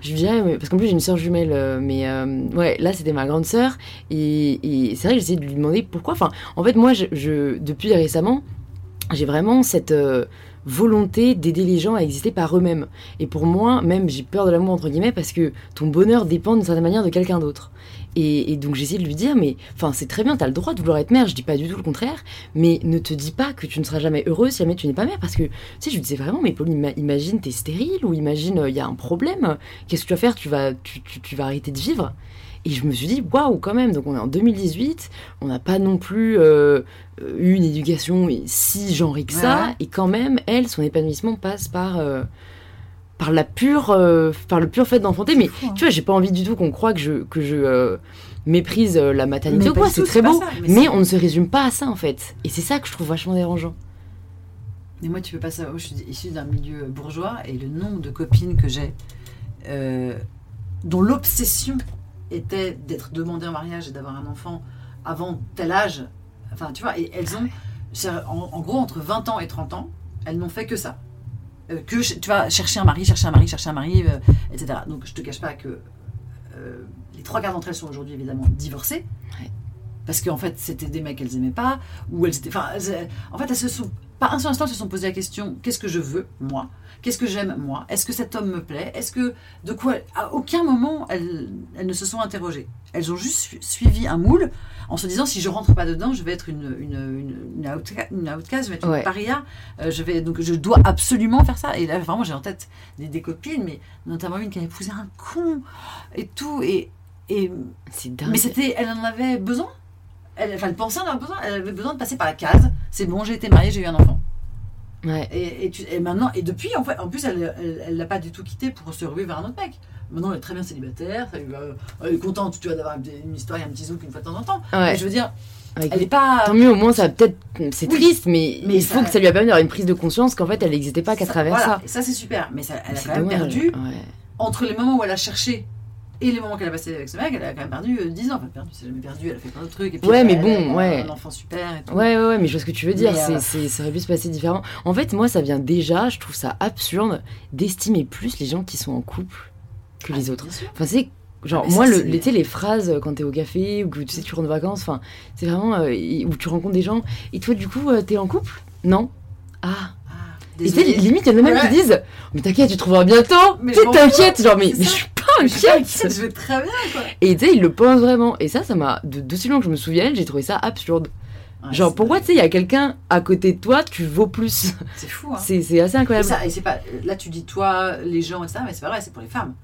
Je lui disais, mais- parce qu'en plus j'ai une sœur jumelle, euh, mais euh, ouais, là c'était ma grande sœur. Et, et c'est vrai que j'essayais de lui demander pourquoi. Enfin, en fait, moi, je, je- depuis récemment, j'ai vraiment cette euh, volonté d'aider les gens à exister par eux-mêmes. Et pour moi, même, j'ai peur de l'amour, entre guillemets, parce que ton bonheur dépend d'une certaine manière de quelqu'un d'autre. Et, et donc j'essaie de lui dire, mais enfin c'est très bien, t'as le droit de vouloir être mère, je dis pas du tout le contraire, mais ne te dis pas que tu ne seras jamais heureuse si jamais tu n'es pas mère, parce que tu sais, je lui disais vraiment, mais Pauline, ima- imagine t'es stérile ou imagine il y a un problème, qu'est-ce que tu vas faire tu vas, tu, tu- tu vas arrêter de vivre? Et je me suis dit, waouh, quand même, donc on est en 2018, on n'a pas non plus euh, euh, eu une éducation si genrée que ça, ouais. et quand même, elle, son épanouissement passe par, euh, par, la pure, euh, par le pur fait d'enfanter, mais fou, hein. tu vois, j'ai pas envie du tout qu'on croie que je, que je euh, méprise euh, la maternité ou quoi, c'est très beau, ça, mais on ne se résume pas à ça en fait. Et c'est ça que je trouve vachement dérangeant. Mais moi, tu peux pas savoir. Moi, je suis issue d'un milieu bourgeois et le nombre de copines que j'ai dont l'obsession était d'être demandé en mariage et d'avoir un enfant avant tel âge. Enfin, tu vois, et elles ont, en, en gros, entre 20 ans et 30 ans, elles n'ont fait que ça. Euh, que, tu vois, chercher un mari, chercher un mari, chercher un mari, euh, etc. Donc, je te cache pas que euh, les trois quarts d'entre elles sont aujourd'hui évidemment divorcées. Ouais. Parce qu'en fait, c'était des mecs qu'elles aimaient pas, ou elles étaient. Enfin, en fait, elles se sont. Pas un seul instant, elles se sont posé la question qu'est-ce que je veux, moi? Qu'est-ce que j'aime, moi? Est-ce que cet homme me plaît? Est-ce que. De quoi? À aucun moment, elles, elles ne se sont interrogées. Elles ont juste su- suivi un moule en se disant si je rentre pas dedans, je vais être une, une, une, une, outcast, je vais être Ouais. une paria. euh, je vais, donc, je dois absolument faire ça. Et là, vraiment, j'ai en tête des, des copines, mais notamment une qui a épousé un con et tout. Et. et C'est dingue. mais c'était, elle en avait besoin? Elle, enfin, elle pensait en avoir besoin. Elle avait besoin de passer par la case. C'est bon, j'ai été mariée, j'ai eu un enfant. Ouais. Et, et, tu- et maintenant, et depuis, en fait, en plus, elle, l'a pas du tout quitté pour se ruer vers un autre mec. Maintenant, elle est très bien célibataire. va- elle est contente, tu vois, d'avoir une histoire et un petit zouk une fois de temps en temps. Ouais. Mais je veux dire, elle est pas. Tant mieux, au moins, ça peut-être. C'est Oui. triste, mais, Mais il faut que ça lui a permis d'avoir une prise de conscience qu'en fait, elle n'existait pas qu'à travers voilà. ça. Et ça, c'est super. Mais ça, elle a quand même dommage. perdu Ouais. entre les moments où elle a cherché. Et les moments qu'elle a passé avec ce mec, elle a quand même perdu euh, 10 ans. Enfin, perdu, c'est jamais perdu, elle a fait plein de trucs. Et puis Ouais, elle- mais bon, ouais. Un enfant super et tout. Ouais, ouais, ouais, mais je vois ce que tu veux dire. C'est euh, c'est- ça aurait pu se passer différemment. En fait, moi, ça vient déjà, je trouve ça absurde d'estimer plus les gens qui sont en couple que les Ah, autres. bien sûr. Enfin, c'est genre, Ah, mais moi, ça, le, les, tu sais, les phrases euh, quand t'es au café ou que tu sais, tu rentres de vacances, enfin, c'est vraiment euh, où tu rencontres des gens. Et toi, du coup, euh, t'es en couple? Non Ah. Ah, Et tu sais, désolée. limite, il y en a même Ouais. qui disent Mais t'inquiète, tu trouveras bientôt Mais t'inquiète Genre, mais, je suis inquiète inquiète, je vais très bien, quoi. Et tu sais, ils le pensent vraiment. Et ça, ça m'a. de- D'aussi loin que je me souvienne, j'ai trouvé ça absurde. Ouais, Genre, pourquoi, tu sais, il y a quelqu'un à côté de toi, tu vaux plus? C'est fou, hein. C'est assez Et incroyable. ça, et c'est pas, là, tu dis toi, les gens, etc., mais c'est pas vrai, c'est pour les femmes.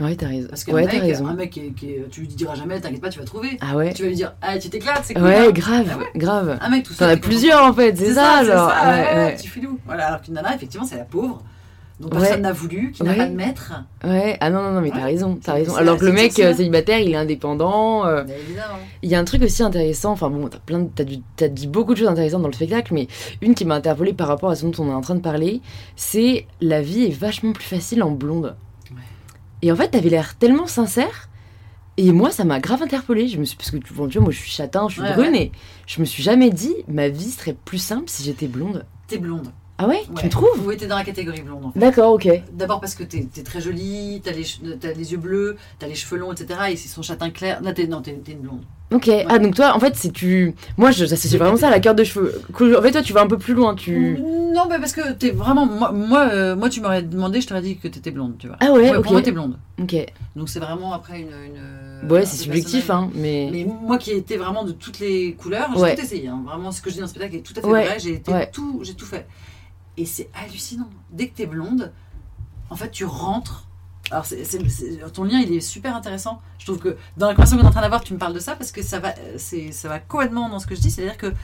Ouais, t'as raison. Parce qu'un Ouais, t'as mec, raison. un mec qui, qui tu lui diras jamais, t'inquiète pas, tu vas trouver. Ah ouais Tu vas lui dire, ah, tu t'éclates, c'est cool. Ouais, hein. grave, Ah ouais. grave. Un mec tout T'en seul. as t'es content. plusieurs en fait, c'est ça, c'est genre. ça, ouais, ouais, ouais. petit filou. Voilà, alors qu'une nana, effectivement, c'est la pauvre. Ouais. personne n'a voulu, qui n'a pas de maître. Ouais, ah non, non, non, mais t'as raison, t'as raison. Alors que le mec euh, célibataire, il est indépendant. euh, évidemment. Il y a un truc aussi intéressant, enfin bon, t'as plein de- t'as du- t'as dit beaucoup de choses intéressantes dans le spectacle, mais une qui m'a interpellée par rapport à ce dont on est en train de parler, c'est la vie est vachement plus facile en blonde. Et en fait, t'avais l'air tellement sincère. Et moi, ça m'a grave interpellée. Je me suis, parce que vois, tu vois, moi, je suis châtain, je suis Ouais, brune, et je me suis jamais dit, ma vie serait plus simple si j'étais blonde. T'es blonde. Ah ouais, Tu Ouais. me trouves Oui, t'es dans la catégorie blonde, en fait. D'accord, ok. D'abord parce que t'es es très jolie, t'as les, t'as les yeux bleus, t'as les cheveux longs, etc. Et ils sont châtain clair. Non, t'es une blonde. Ok. Ah donc toi, en fait, c'est tu, moi, j'associe vraiment ça à la carte de cheveux. En fait, toi, tu vas un peu plus loin. Tu. Non, mais parce que t'es vraiment. Moi, moi, euh, moi, tu m'aurais demandé, je t'aurais dit que t'étais blonde, tu vois. Ah ouais, Ouais, ok. Pour moi, t'es blonde. Ok. Donc c'est vraiment après une. une Ouais, c'est subjectif, hein, mais. Mais moi qui étais vraiment de toutes les couleurs, j'ai tout essayé. hein. Vraiment, ce que je dis dans le spectacle est tout à fait vrai. J'ai tout, j'ai tout fait. Et c'est hallucinant. Dès que t'es blonde, en fait, tu rentres. Alors, ton lien, il est super intéressant. Je trouve que dans la conversation qu'on est en train d'avoir, tu me parles de ça parce que ça va, ça va complètement dans ce que je dis. C'est-à-dire que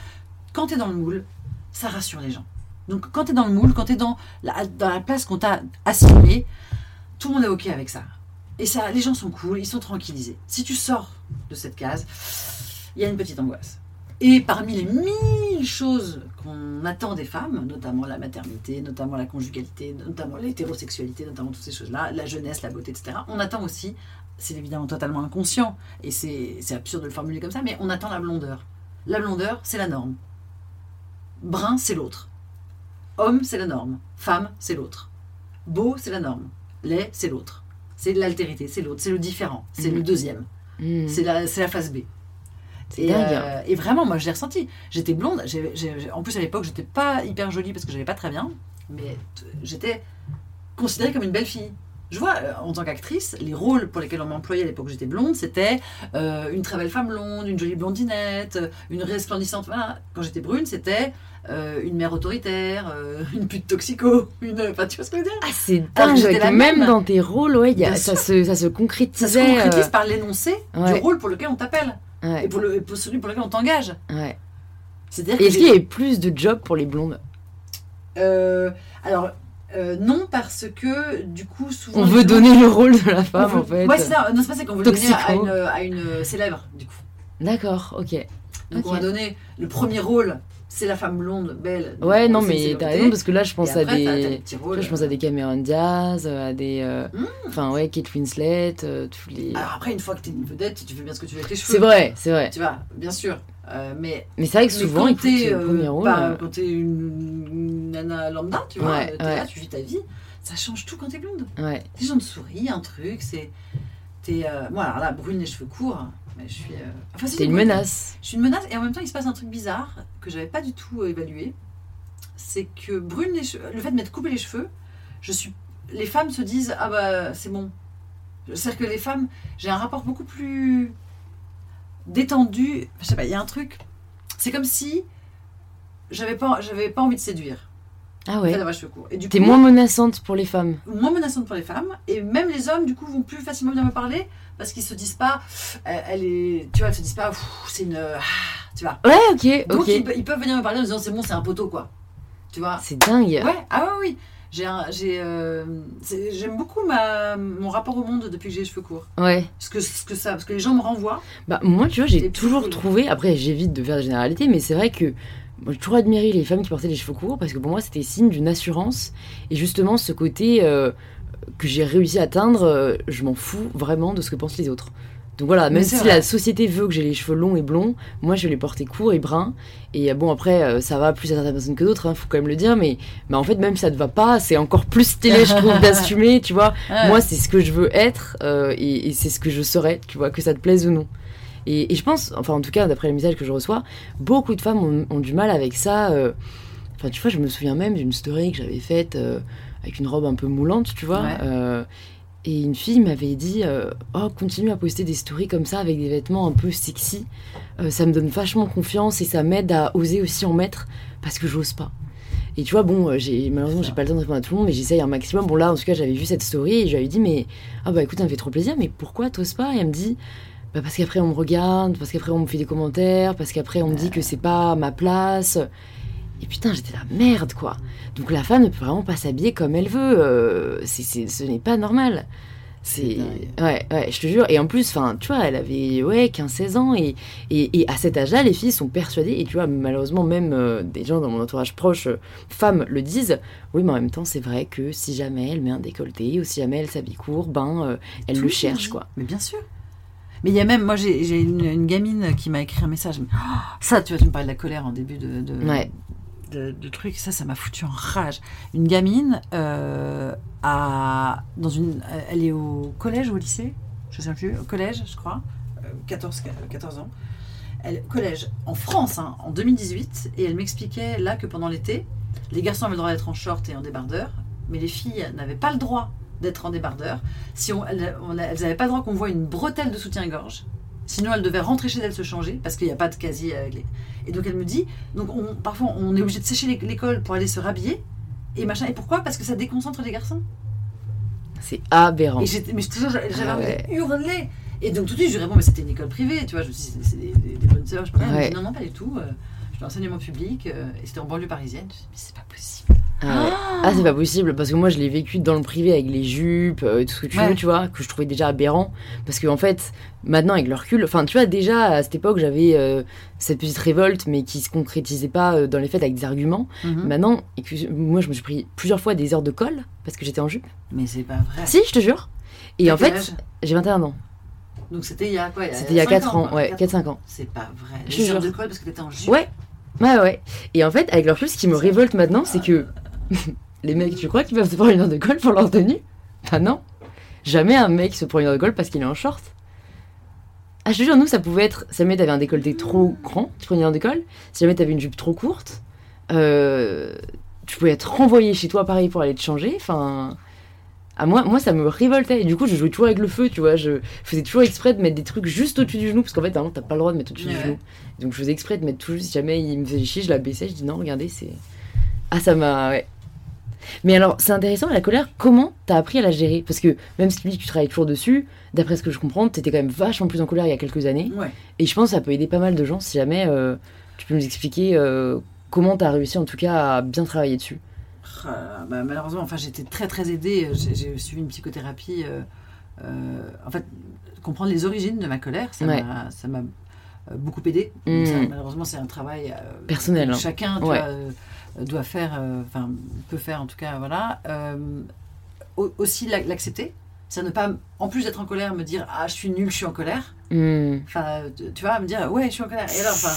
quand t'es dans le moule, ça rassure les gens. Donc, quand t'es dans le moule, quand t'es dans la, dans la place qu'on t'a assignée, tout le monde est OK avec ça. Et ça, les gens sont cool, ils sont tranquillisés. Si tu sors de cette case, il y a une petite angoisse. Et parmi les mille choses qu'on attend des femmes, notamment la maternité, notamment la conjugalité, notamment l'hétérosexualité, notamment toutes ces choses-là, la jeunesse, la beauté, etc., on attend aussi, c'est évidemment totalement inconscient, et c'est absurde de le formuler comme ça, mais on attend la blondeur. La blondeur, c'est la norme. Brun, c'est l'autre. Homme, c'est la norme. Femme, c'est l'autre. Beau, c'est la norme. Laid, c'est l'autre. C'est l'altérité, c'est l'autre, c'est le différent, c'est le deuxième, Hmm. c'est la, c'est la phase B. Et, dingue. euh, et vraiment, moi, je l'ai ressenti. J'étais blonde. en plus, à l'époque, j'étais pas hyper jolie parce que j'allais pas très bien. Mais j'étais considérée comme une belle fille. Je vois, euh, en tant qu'actrice, les rôles pour lesquels on m'employait à l'époque où j'étais blonde, c'était euh, une très belle femme blonde, une jolie blondinette, une resplendissante. Voilà. Quand j'étais brune, c'était euh, une mère autoritaire, euh, une pute toxico, une. Enfin, tu vois ce que je veux dire? Ah, c'est dingue. que la même même. dans tes rôles, ouais, y a, ça, se, ça se Ça concrétisait. se concrétise par l'énoncé ouais. du rôle pour lequel on t'appelle ouais, et pour, le, et pour celui pour lequel on t'engage. ouais. C'est-à-dire est-ce qu'il y avait plus de jobs pour les blondes? Euh, alors, euh, non, parce que du coup, souvent. On veut blondes- donner le rôle de la femme, veut- en fait. Ouais, c'est ça. Non, c'est pas ça qu'on veut le donner à Toxico. une, à une célèbre, du coup. D'accord, ok. Donc, on va donner le premier rôle c'est la femme blonde, belle. Ouais, non, mais t'as raison parce que là, je pense à des. les rôles, vois, je pense à des Cameron Diaz, à des. euh, Mmh. Enfin, ouais, Kate Winslet, euh, tous les. Alors après, une fois que t'es une vedette, tu fais bien ce que tu veux avec tes cheveux. C'est vrai, c'est vrai. Tu vois, bien sûr. Euh, mais Mais c'est vrai que souvent, quand t'es euh, euh, quand t'es une, une nana lambda, tu vois, Ouais, t'es ouais. là, tu vis ta vie, ça change tout quand t'es blonde. Ouais. Les gens te sourient, un truc, c'est. T'es. euh, Moi, alors là, brune les cheveux courts, je suis. euh, Enfin, C'est une menace. Je suis une menace et en même temps, il se passe un truc bizarre que j'avais pas du tout euh, évalué. C'est que brune les cheveux, le fait de m'être coupé les cheveux, je suis. Les femmes se disent ah bah c'est bon. C'est-à-dire que les femmes, j'ai un rapport beaucoup plus détendu. Je sais pas, il y a un truc. C'est comme si j'avais pas, j'avais pas envie de séduire. Ah ouais. T'es moins menaçante pour les femmes. moins menaçante pour les femmes et même les hommes du coup vont plus facilement venir me parler parce qu'ils se disent pas elle, elle est tu vois ils se disent pas c'est une ah, tu vois Ouais, ok, donc ok. ils, ils peuvent venir me parler en disant c'est bon c'est un poteau quoi tu vois C'est dingue. ouais ah ouais oui j'ai euh, j'aime beaucoup ma mon rapport au monde depuis que j'ai les cheveux courts Ouais. ce que ce que ça parce que les gens me renvoient Bah, moi, tu vois, j'ai toujours cool. trouvé. Après, j'évite de faire des généralités, mais c'est vrai que. J'ai toujours admiré les femmes qui portaient les cheveux courts parce que pour moi, c'était signe d'une assurance. Et justement, ce côté euh, que j'ai réussi à atteindre, euh, je m'en fous vraiment de ce que pensent les autres. Donc voilà, même si vrai. la société veut que j'ai les cheveux longs et blonds, moi je vais les porter courts et bruns. Et euh, bon, après, euh, ça va plus à certaines personnes que d'autres, hein, faut quand même le dire, mais, mais en fait, même si ça te va pas, c'est encore plus stylé, je trouve, d'assumer, tu vois. Moi, c'est ce que je veux être euh, et, et c'est ce que je serai, tu vois, que ça te plaise ou non. Et, et je pense, enfin en tout cas d'après les messages que je reçois, beaucoup de femmes ont, ont du mal avec ça. euh. Enfin tu vois, je me souviens même d'une story que j'avais faite euh, avec une robe un peu moulante, tu vois. Ouais. euh, et une fille m'avait dit, euh, oh continue à poster des stories comme ça avec des vêtements un peu sexy. Euh, ça me donne vachement confiance et ça m'aide à oser aussi en mettre parce que j'ose pas. Et tu vois, bon, j'ai malheureusement j'ai pas le temps de répondre à tout le monde, mais j'essaye un maximum. Bon là, en tout cas, j'avais vu cette story et je lui avais dit, mais ah bah écoute, ça me fait trop plaisir, mais pourquoi t'oses pas? Et elle me dit, bah parce qu'après on me regarde, parce qu'après on me fait des commentaires, parce qu'après on me dit que c'est pas ma place. Et putain, j'étais là, merde quoi. Donc la femme ne peut vraiment pas s'habiller comme elle veut. euh, ce n'est pas normal. C'est. Ouais, ouais, je te jure. Et en plus, enfin, tu vois, elle avait ouais, 15-16 ans. Et, et, et à cet âge-là, les filles sont persuadées. Et tu vois, malheureusement, même euh, des gens dans mon entourage proche, euh, femmes, le disent. Oui, mais en même temps, c'est vrai que si jamais elle met un décolleté ou si jamais elle s'habille court, ben, euh, elle Tout le cherche quoi. Mais bien sûr. Mais il y a même, moi j'ai j'ai une, une gamine qui m'a écrit un message. mais, oh, ça, tu vois, tu me parlais de la colère en début de, de, Ouais. De, de truc. Ça, ça m'a foutu en rage. Une gamine, euh, dans une, elle est au collège ou au lycée? Je sais plus. Au collège, je crois. Euh, 14, 14 ans. Elle, collège en France, hein, en 2018. Et elle m'expliquait là que pendant l'été, les garçons avaient le droit d'être en short et en débardeur. Mais les filles n'avaient pas le droit d'être en débardeur. Si elles n'avaient pas le droit qu'on voit une bretelle de soutien-gorge. Sinon, elles devaient rentrer chez elles se changer parce qu'il n'y a pas de casier les. Et donc, elle me dit donc on, parfois, on est obligé de sécher l'é- l'école pour aller se rhabiller. Et machin. Et pourquoi? Parce que ça déconcentre les garçons. C'est aberrant. Et mais j'avais Ah ouais. de hurler. Et donc, tout de suite, je lui réponds mais c'était une école privée. Tu vois, je me suis dit c'est des, des- des bonnes sœurs. Je. Elle me dit, non, non, pas du tout. euh, Je suis en enseignement public. euh, et c'était en banlieue parisienne. Je me suis dit, mais c'est pas possible. Ah. Ah, c'est pas possible parce que moi je l'ai vécu dans le privé avec les jupes, euh, tout ce que tu Ouais. veux, tu vois, que je trouvais déjà aberrant. Parce que en fait, maintenant avec le recul, enfin tu vois, déjà à cette époque j'avais euh, cette petite révolte mais qui se concrétisait pas euh, dans les faits avec des arguments. Mhm. Maintenant, et que- moi je me suis pris plusieurs fois des heures de colle parce que j'étais en jupe. Mais c'est pas vrai. Si, je te jure. Et en fait, j'ai 21 ans. Donc c'était il y a quoi? C'était il y a cinq 4 ans, ouais, quatre 4-5 ans. C'est pas vrai. Je Les heures jure. de colle parce que t'étais en jupe. Ouais, ouais, ouais. Et en fait, avec le recul, ce qui me révolte maintenant, c'est que les mecs, tu crois qu'ils peuvent se prendre une heure de colle pour leur tenue? Bah non. Jamais un mec se prend une heure de colle parce qu'il est en short. Ah, je te jure, nous, ça pouvait être. Si jamais t'avais un décolleté trop grand, tu prenais une heure de colle. Si jamais t'avais une jupe trop courte, euh, tu pouvais être renvoyé chez toi, pareil, pour aller te changer. Enfin. À moi, moi, ça me révoltait. Et du coup, je jouais toujours avec le feu, tu vois. Je faisais toujours exprès de mettre des trucs juste au-dessus du genou. Parce qu'en fait, normalement, t'as pas le droit de mettre au-dessus du genou. Donc, je faisais exprès de mettre tout juste. Si jamais il me faisait chier, je la baissais. Je dis non, regardez, c'est. Ah, ça m'a. Ouais. Mais alors, c'est intéressant, la colère, comment t'as appris à la gérer? Parce que même si tu dis que tu travailles toujours dessus, d'après ce que je comprends, t'étais quand même vachement plus en colère il y a quelques années. Ouais. Et je pense que ça peut aider pas mal de gens si jamais euh, tu peux nous expliquer euh, comment t'as réussi en tout cas à bien travailler dessus. Ah, bah, malheureusement, enfin, j'étais très très aidée. J'ai j'ai suivi une psychothérapie. euh, euh, en fait, comprendre les origines de ma colère, ça Ouais. m'a- euh, beaucoup aidé. Mm. Ça, malheureusement, c'est un travail euh, Personnel, hein. chacun tu Ouais. vois, euh, doit faire, euh, enfin peut faire en tout cas, voilà. Euh, au- aussi la- l'accepter, c'est ne pas, en plus d'être en colère, me dire ah je suis nul, je suis en colère. Hmm. Enfin, tu- tu vois, me dire ouais je suis en colère. Et alors, enfin,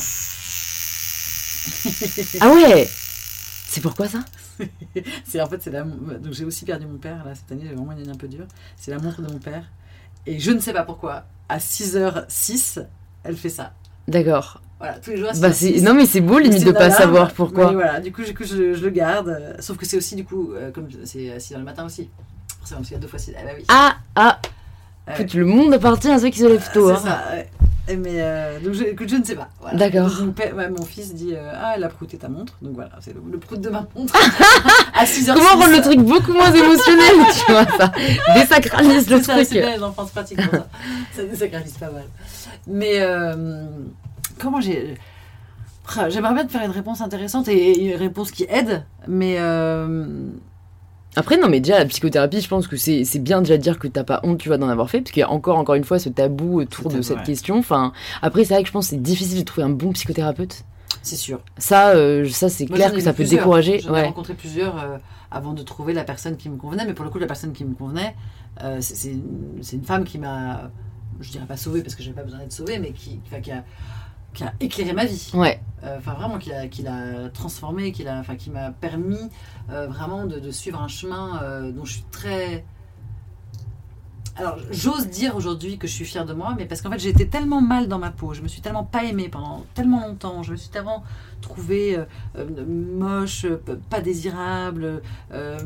Ah ouais C'est pourquoi ça? C'est en fait c'est la donc j'ai aussi perdu mon père là cette année, j'ai vraiment une année un peu dure. C'est la montre de mon père et je ne sais pas pourquoi à 6h06 elle fait ça. D'accord. Voilà, tous les jours à Bah 6h06. c'est non mais c'est beau limite C'est de une pas savoir mais pourquoi. voilà, du coup, du coup, je, je le garde. euh, Sauf que c'est aussi, du coup, euh, comme c'est à 6 h le matin aussi. Forcément, parce qu'il y a deux fois 6 Ah bah oui. Ah ah. Ouais. Écoute, le monde appartient à ceux qui se lèvent tôt. c'est hein. ça, ouais. Et Mais euh, donc, je, écoute, je ne sais pas. Voilà. D'accord. Ouais, mon fils dit euh, Ah, elle a prouté ta montre. Donc voilà, c'est le, le prout de ma montre. à 6 h Comment rendre le truc beaucoup moins émotionnel, tu vois ça Désacralise le C'est ça, truc. c'est pour ça. ça désacralise pas mal. Mais comment j'ai. Ah, J'aimerais bien te faire une réponse intéressante et une réponse qui aide, mais euh, Après, non, mais déjà, la psychothérapie, je pense que c'est c'est bien déjà de dire que t'as pas honte, tu vois, d'en avoir fait, parce qu'il y a encore, encore une fois, ce tabou autour de tabou, cette ouais. question. Enfin, après, c'est vrai que je pense que c'est difficile de trouver un bon psychothérapeute. c'est sûr. Ça, euh, ça c'est clair que ça peut plusieurs. décourager. J'en ai Ouais. rencontré plusieurs euh, avant de trouver la personne qui me convenait, mais pour le coup, la personne qui me convenait, euh, c'est c'est une, femme qui m'a, je dirais pas sauvée parce que j'avais pas besoin d'être sauvée, mais qui, qui, a, qui a éclairé ma vie. Ouais, Euh, Enfin, vraiment, qui l'a qui transformé, qui l'a- qui m'a permis euh, vraiment de, de suivre un chemin euh, dont je suis très. Alors, j'ose dire aujourd'hui que je suis fière de moi, mais parce qu'en fait, j'étais tellement mal dans ma peau, je me suis tellement pas aimée pendant tellement longtemps, je me suis tellement trouvée euh, moche, pas désirable, euh,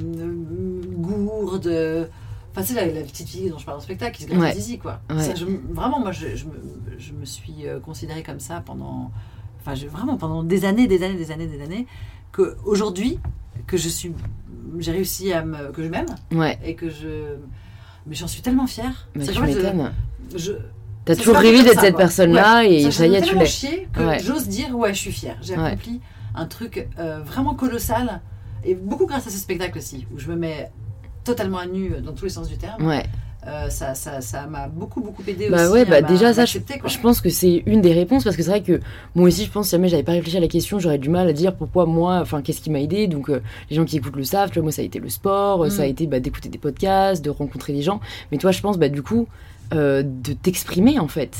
gourde. Enfin, c'est la, la petite fille dont je parle en spectacle qui se gratte Ouais. zizi, quoi. Ouais. Ça, je- vraiment, moi, je, je me, je me suis euh, considérée comme ça pendant. Enfin, vraiment pendant des années, des années, des années, des années. Que aujourd'hui, que je suis. J'ai réussi à me. que je m'aime ouais. et que je. Mais j'en suis tellement fière. Mais tu m'étonnes. je, T'as toujours rêvé d'être cette personne-là et ça y est, tu l'es. chier que j'ose dire, ouais, je suis fière. J'ai accompli un truc euh, vraiment colossal. Et beaucoup grâce à ce spectacle aussi, où je me mets totalement à nu dans tous les sens du terme. Ouais. Euh, ça ça ça m'a beaucoup beaucoup aidé Bah aussi ouais, bah m'a- déjà ça, je, pense que c'est une des réponses parce que c'est vrai que moi aussi, je pense, si jamais j'avais pas réfléchi à la question, j'aurais du mal à dire pourquoi moi, enfin, qu'est-ce qui m'a aidé. Donc, euh, les gens qui écoutent le savent, tu vois, moi, ça a été le sport, Mm. ça a été bah, d'écouter des podcasts, de rencontrer des gens. Mais toi, je pense, bah, du coup, euh, de t'exprimer en fait.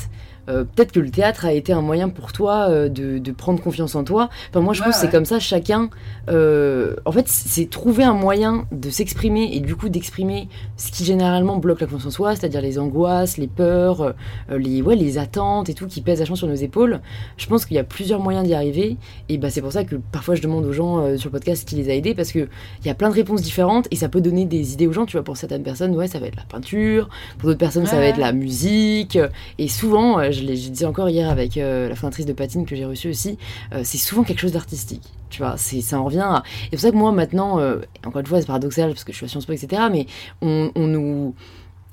Euh, Peut-être que le théâtre a été un moyen pour toi euh, de, de prendre confiance en toi. Enfin, moi, je Ouais, pense que c'est comme ça, chacun. euh, en fait, c'est trouver un moyen de s'exprimer et du coup d'exprimer ce qui généralement bloque la confiance en soi, c'est-à-dire les angoisses, les peurs, les, ouais, les attentes et tout qui pèsent vachement sur nos épaules. Je pense qu'il y a plusieurs moyens d'y arriver. Et bah, c'est pour ça que parfois je demande aux gens sur le podcast ce qui les a aidés parce qu'il y a plein de réponses différentes et ça peut donner des idées aux gens. Tu vois, pour certaines personnes, ouais, ça va être la peinture. Pour d'autres personnes, ça va être la musique. Et souvent, je l'ai disais encore hier avec euh, la fondatrice de Patine que j'ai reçue aussi, euh, c'est souvent quelque chose d'artistique. Tu vois, ça en revient à... Et c'est pour ça que moi, maintenant, euh, encore une fois, c'est paradoxal parce que je suis à Sciences Po, etc. Mais on, on nous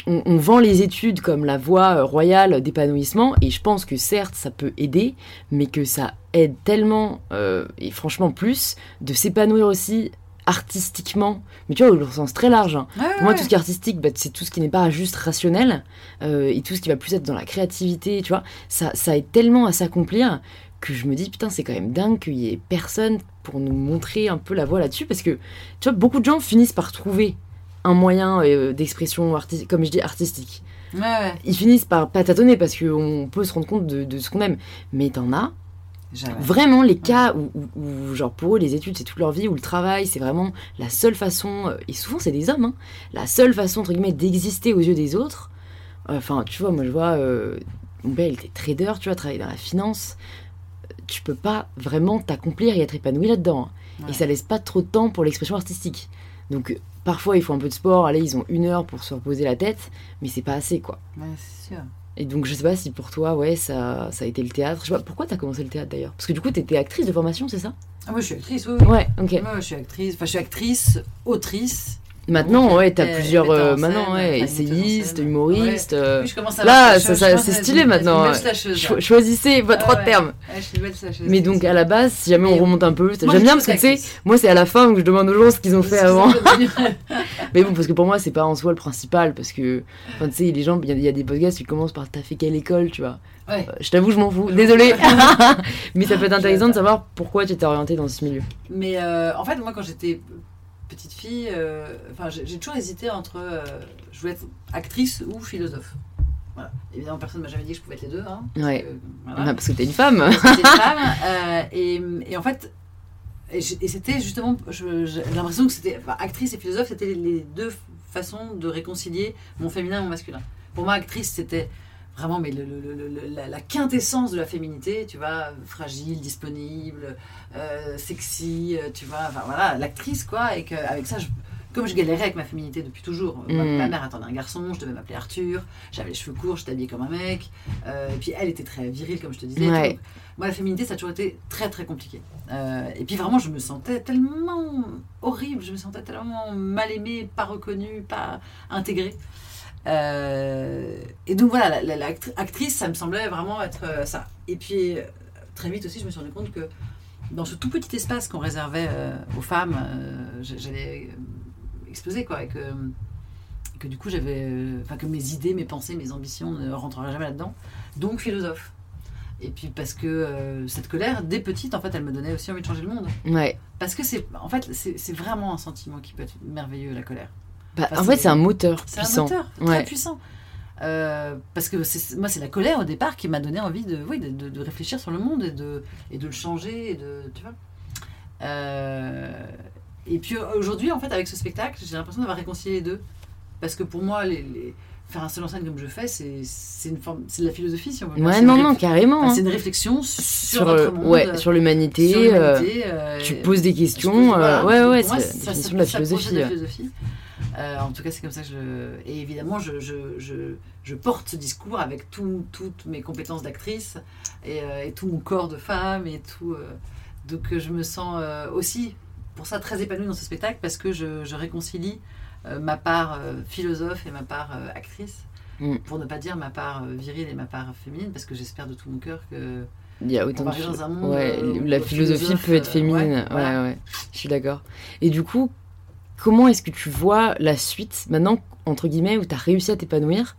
on, vend les études comme la voie royale d'épanouissement, et je pense que certes, ça peut aider, mais que ça aide tellement, et franchement plus, de s'épanouir aussi artistiquement, mais tu vois, au sens très large. hein. Ouais, Pour moi, ouais. tout ce qui est artistique, bah, c'est tout ce qui n'est pas juste rationnel, euh, et tout ce qui va plus être dans la créativité, tu vois, ça, ça aide tellement à s'accomplir que je me dis, putain, c'est quand même dingue qu'il y ait personne pour nous montrer un peu la voie là-dessus, parce que, tu vois, beaucoup de gens finissent par trouver un moyen euh, d'expression, comme je dis, artistique. Ouais, ouais. Ils finissent par pas tâtonner parce qu'on peut se rendre compte de, de ce qu'on aime. Mais t'en as Jamais. vraiment les cas où, où- où, genre, pour eux, les études, c'est toute leur vie, où le travail, c'est vraiment la seule façon, euh, et souvent c'est des hommes, hein, la seule façon, entre guillemets, d'exister aux yeux des autres. Enfin, tu vois, moi je vois, euh, mon père, il était trader, tu vois, travailler dans la finance. Tu peux pas vraiment t'accomplir et être épanoui là-dedans. hein. Ouais. Et ça laisse pas trop de temps pour l'expression artistique. Donc, euh, parfois, il faut un peu de sport. Allez, ils ont une heure pour se reposer la tête, mais c'est pas assez, quoi. Ouais, c'est sûr. Et donc, je sais pas si pour toi, ouais, ça, ça a été le théâtre. Je sais pas, pourquoi t'as commencé le théâtre d'ailleurs? Parce que du coup, t'étais actrice de formation, c'est ça? Ah, moi, je suis actrice, oui. oui. Ouais, ok. Ouais, je suis actrice. Enfin, je suis actrice, autrice Maintenant, ouais, t'as plusieurs. euh, maintenant, ouais, scène. humoristes. euh, Oui, à Là, ça- ça- c'est stylé maintenant, cho- là. choisissez votre Ah ouais. terme. Mais donc, à la base, si jamais Mais- on remonte un peu, j'aime bien parce que tu sais, moi, c'est à la fin que je demande aux gens ce qu'ils ont fait avant. Mais bon, parce que pour moi, c'est pas en soi le principal. Parce que, tu sais, les gens, il y, a- il y a des podcasts qui commencent par T'as fait quelle école, tu vois. Ouais. Euh, Je t'avoue, je m'en fous. Désolée. Mais ça peut être intéressant de savoir pourquoi tu t'es orienté dans ce milieu. Mais euh, en fait, moi, quand j'étais petite fille, euh, enfin, j'ai toujours hésité entre euh, je voulais être actrice ou philosophe. Voilà. Évidemment, personne ne m'a jamais dit que je pouvais être les deux. Hein, parce Ouais. que, voilà. parce que t'es une femme. J'étais une femme. euh, et, et en fait, et, j'ai- et c'était justement, j'ai l'impression que c'était enfin, actrice et philosophe, c'était les- les deux façons de réconcilier mon féminin et mon masculin. Pour moi, actrice, c'était vraiment mais le- le- le- le- la, la quintessence de la féminité, tu vois, fragile, disponible, euh, sexy, euh, tu vois, enfin voilà, l'actrice quoi, et qu'avec ça, je- comme je galérais avec ma féminité depuis toujours, ma, Mm. ma mère attendait un garçon, je devais m'appeler Arthur, j'avais les cheveux courts, j'étais habillée comme un mec, euh, et puis elle était très virile comme je te disais. Ouais. Moi, la féminité, ça a toujours été très très compliqué. Euh, et puis vraiment, je me sentais tellement horrible, je me sentais tellement mal aimée, pas reconnue, pas intégrée. Euh, et donc voilà, la- la- l'actri- actrice, ça me semblait vraiment être euh, ça. Et puis euh, très vite aussi, je me suis rendu compte que dans ce tout petit espace qu'on réservait euh, aux femmes, euh, j'allais exploser quoi. Et que, que du coup, j'avais. Enfin, que mes idées, mes pensées, mes ambitions ne rentreraient jamais là-dedans. Donc philosophe. Et puis parce que euh, cette colère, dès petite, en fait, elle me donnait aussi envie de changer le monde. Ouais. Parce que c'est, en fait, c'est vraiment un sentiment qui peut être merveilleux, la colère. Bah, Enfin, en fait, c'est- c'est un moteur C'est puissant. un moteur très Ouais. puissant. Euh, parce que c'est- moi, c'est la colère au départ qui m'a donné envie de, oui, de, de- de réfléchir sur le monde et de, et de le changer. Et de, tu vois Euh, et puis aujourd'hui, en fait, avec ce spectacle, j'ai l'impression d'avoir réconcilié les deux. Parce que pour moi, les, les- faire un seul en scène comme je fais, c'est c'est une forme, c'est de la philosophie, si on veut. dire. Ouais, C'est non, non, carrément. enfin, hein. c'est une réflexion sur, Sur, notre euh, monde, ouais, sur l'humanité. euh, tu poses des pose- questions. voilà. euh, ouais, ouais, c'est la la philosophie. Euh, en tout cas, c'est comme ça que je. Et évidemment, je, je, je, je porte ce discours avec tout- toutes mes compétences d'actrice et, euh, et tout mon corps de femme et tout. euh, donc, je me sens aussi, pour ça, très épanouie dans ce spectacle parce que je, réconcilie ma part philosophe et ma part actrice. Mm. Pour ne pas dire ma part virile et ma part féminine, parce que j'espère de tout mon cœur que Il y a autant de dans un monde Ouais, euh, la philosophie peut être euh, féminine. ouais, Ouais, voilà. ouais, je suis d'accord. Et du coup, comment est-ce que tu vois la suite maintenant, entre guillemets, où tu as réussi à t'épanouir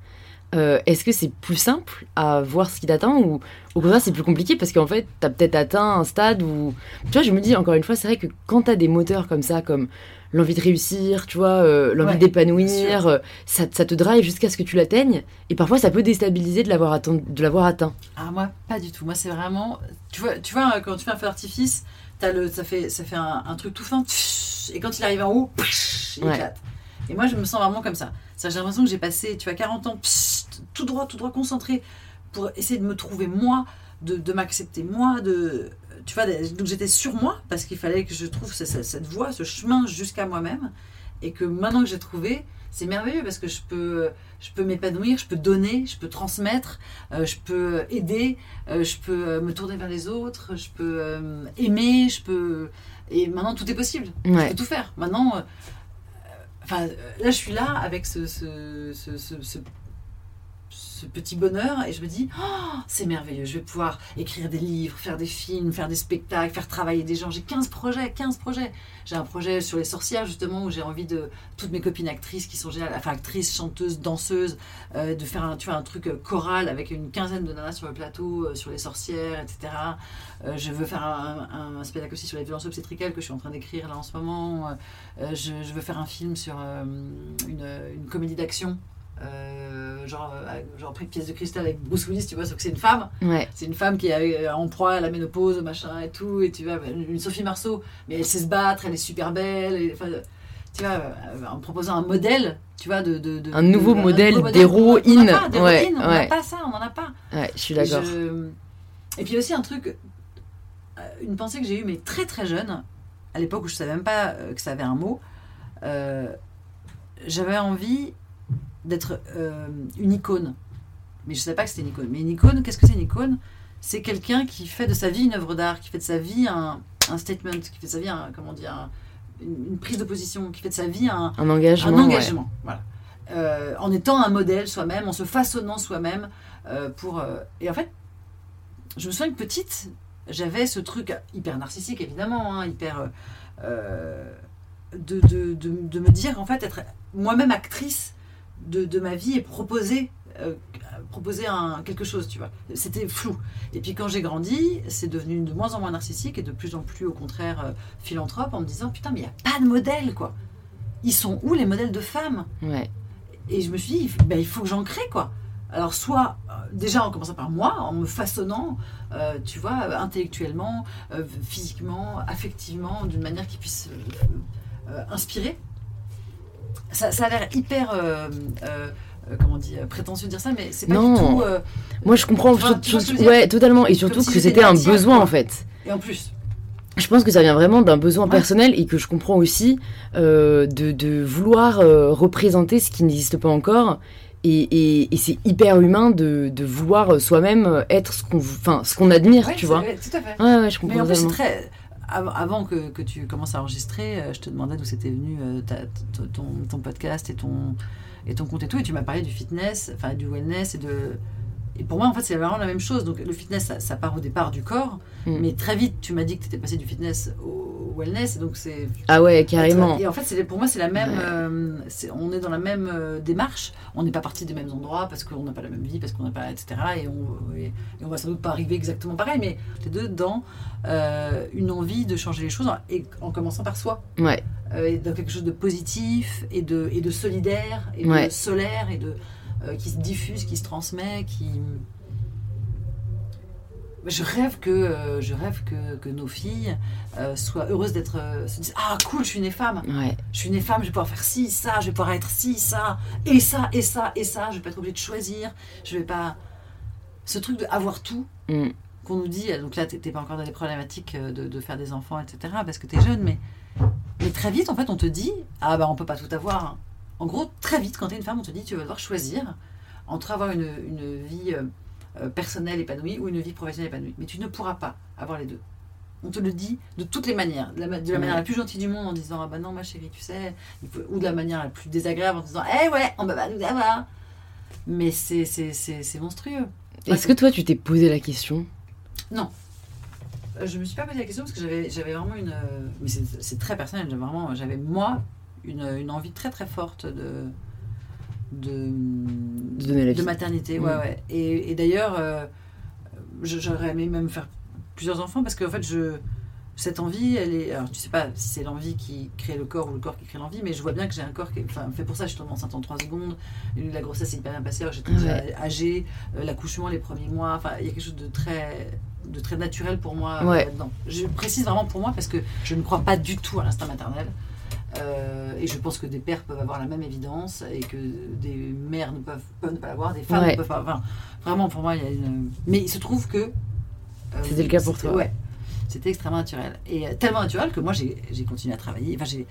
Euh, Est-ce que c'est plus simple à voir ce qui t'attend ou au contraire c'est plus compliqué parce qu'en fait tu as peut-être atteint un stade où. Tu vois, je me dis encore une fois, c'est vrai que quand tu as des moteurs comme ça, comme l'envie de réussir, tu vois, euh, l'envie Ouais, d'épanouir, euh, ça, ça te drive jusqu'à ce que tu l'atteignes et parfois ça peut déstabiliser de l'avoir atteint. De l'avoir atteint. Ah moi pas du tout. Moi c'est vraiment tu vois tu vois quand tu fais un feu d'artifice, t'as le ça fait ça fait un, un truc tout fin et quand il arrive en haut, il Ouais. éclate. Et moi je me sens vraiment comme ça. Ça j'ai l'impression que j'ai passé tu vois 40 ans tout droit tout droit concentré pour essayer de me trouver moi, de, de m'accepter moi, de tu vois donc j'étais sur moi parce qu'il fallait que je trouve ce- ce- cette voie, ce chemin jusqu'à moi-même et que maintenant que j'ai trouvé c'est merveilleux parce que je peux, je peux m'épanouir, je peux donner, je peux transmettre, euh, je peux aider, euh, je peux euh, me tourner vers les autres, je peux euh, aimer, je peux. Et maintenant, tout est possible. Je peux tout faire. Maintenant, enfin, là, je suis là avec ce, ce, ce, ce- petit bonheur et je me dis, Oh, c'est merveilleux, je vais pouvoir écrire des livres, faire des films, faire des spectacles, faire travailler des gens. J'ai 15 projets, 15 projets. J'ai un projet sur les sorcières, justement, où j'ai envie de. Toutes mes copines actrices qui sont géniales, enfin actrices, chanteuses, danseuses, euh, de faire un, tu vois, un truc euh, choral avec une quinzaine de nanas sur le plateau, euh, sur les sorcières, etc. Je veux faire un, un- spectacle aussi sur les violences obstétricales que je suis en train d'écrire là en ce moment. Je, veux faire un film sur une comédie d'action. Euh, genre, euh, genre pris pièce de cristal avec Bruce Willis, tu vois, sauf que c'est une femme. Ouais. C'est une femme qui est euh, en proie à la ménopause, machin et tout. Et tu vois, une Sophie Marceau, mais elle sait se battre, elle est super belle. et, enfin, tu vois, euh, en proposant un modèle, tu vois, de. de- de- Un nouveau de- modèle d'héroïne. Ouais, on n'a ouais. pas ça, on n'en a pas. Ouais, je suis d'accord. je- et puis aussi un truc, une pensée que j'ai eue, mais très très jeune, à l'époque où je savais même pas que ça avait un mot, euh, j'avais envie d'être euh, une icône. Mais je savais pas que c'était une icône. Mais une icône, qu'est-ce que c'est une icône? C'est quelqu'un qui fait de sa vie une œuvre d'art, qui fait de sa vie un, un statement, qui fait de sa vie un, comment dire, un- une, prise de position, qui fait de sa vie un, Un engagement. ouais. engagement. Voilà. Euh, en étant un modèle soi-même, en se façonnant soi-même. euh, pour, euh, et en fait, je me souviens que petite, j'avais ce truc hyper narcissique, évidemment, hein, hyper. de, de, de, de me dire, en fait, être moi-même actrice de, de ma vie et proposer. euh, proposer un, quelque chose, tu vois. C'était flou. Et puis quand j'ai grandi, c'est devenu de moins en moins narcissique et de plus en plus, au contraire, euh, philanthrope en me disant Putain, mais il n'y a pas de modèle, quoi. Ils sont où les modèles de femmes? Ouais. et je me suis dit, il faut- ben, il faut que j'en crée, quoi. Alors, soit, euh, déjà en commençant par moi, en me façonnant, tu vois, intellectuellement, physiquement, affectivement, d'une manière qui puisse inspirer. Ça, ça a l'air hyper, euh, euh, euh, comment on dit, prétentieux de dire ça, mais c'est pas Non. du tout. Moi, je comprends. Dire ouais, totalement. Et surtout si que c'était un besoin, en fait. et en plus, Je pense que ça vient vraiment d'un besoin Ouais. personnel et que je comprends aussi euh, de, de vouloir euh, représenter ce qui n'existe pas encore. Et, et- et c'est hyper humain de, de vouloir soi-même être ce qu'on enfin, ce qu'on admire, Ouais, tu vois. ouais, tout à fait. Ouais, ouais, je comprends Mais en plus, c'est très. Av- Avant que, que tu commences à enregistrer, euh, je te demandais d'où c'était venu euh, ta- ton, ton podcast et ton, et ton compte et tout. Et tu m'as parlé du fitness, enfin du wellness et de. Et pour moi, en fait, c'est vraiment la même chose. Donc, le fitness, ça, ça part au départ du corps. Mm. Mais très vite, tu m'as dit que tu étais passé du fitness au wellness. Donc, c'est. Ah ouais, carrément. Et en fait, pour moi, c'est la même. Ouais. euh, on est dans la même euh, démarche. On n'est pas parti des mêmes endroits parce qu'on n'a pas la même vie, parce qu'on n'a pas, etc. Et on, et, et on va sans doute pas arriver exactement pareil. Mais les deux dans euh, une envie de changer les choses et en commençant par soi, Ouais, et dans quelque chose de positif et de et de solidaire et Ouais. de solaire et de qui se diffuse, qui se transmet, qui je rêve que euh, je rêve que, que nos filles euh, soient heureuses d'être euh, se disent ah cool je suis née femme ouais. je suis née femme, je vais pouvoir faire ci, ça, je vais pouvoir être ci, ça, et ça, et ça, et ça, je vais pas être obligée de choisir, je vais pas. Ce truc de avoir tout Mm. qu'on nous dit, donc là, t'es pas encore dans les problématiques de, de faire des enfants, etc., parce que t'es jeune, mais, mais très vite, en fait, on te dit, ah bah on peut pas tout avoir. hein. En gros, très vite, quand t'es une femme, on te dit, tu vas devoir choisir entre avoir une, une vie personnelle épanouie ou une vie professionnelle épanouie. Mais tu ne pourras pas avoir les deux. On te le dit de toutes les manières, de la, de manière la plus gentille du monde en disant ah bah non ma chérie tu sais, ou de la manière la plus désagréable en disant eh ouais on va nous avoir. Mais c'est c'est c'est c'est monstrueux. Est-ce que toi, tu t'es posé la question? Euh, Je me suis pas posé la question parce que j'avais vraiment une euh, mais c'est c'est très personnel j'avais vraiment j'avais moi une, une envie très très forte de de De donner la de vie. maternité ouais Mm. ouais et, et d'ailleurs euh, j'aurais aimé même faire plusieurs enfants parce qu'en fait je cette envie elle est alors tu sais pas si c'est l'envie qui crée le corps ou le corps qui crée l'envie mais je vois bien que j'ai un corps qui est enfin fait pour ça je suis tombée enceinte en 3 secondes la grossesse s'est hyper bien passée j'étais Ouais. âgée euh, l'accouchement les premiers mois enfin il y a quelque chose de très de très naturel pour moi euh, Ouais. là-dedans je précise vraiment pour moi parce que je ne crois pas du tout à l'instinct maternel Euh, et je pense que des pères peuvent avoir la même évidence et que des mères ne peuvent, peuvent ne pas l'avoir, des femmes Ouais. ne peuvent pas. Enfin, vraiment, pour moi, il y a une. Mais il se trouve que. euh, C'était le cas pour toi. Ouais. C'était extrêmement naturel. Et euh, tellement naturel que moi, j'ai j'ai continué à travailler. Enfin, j'ai.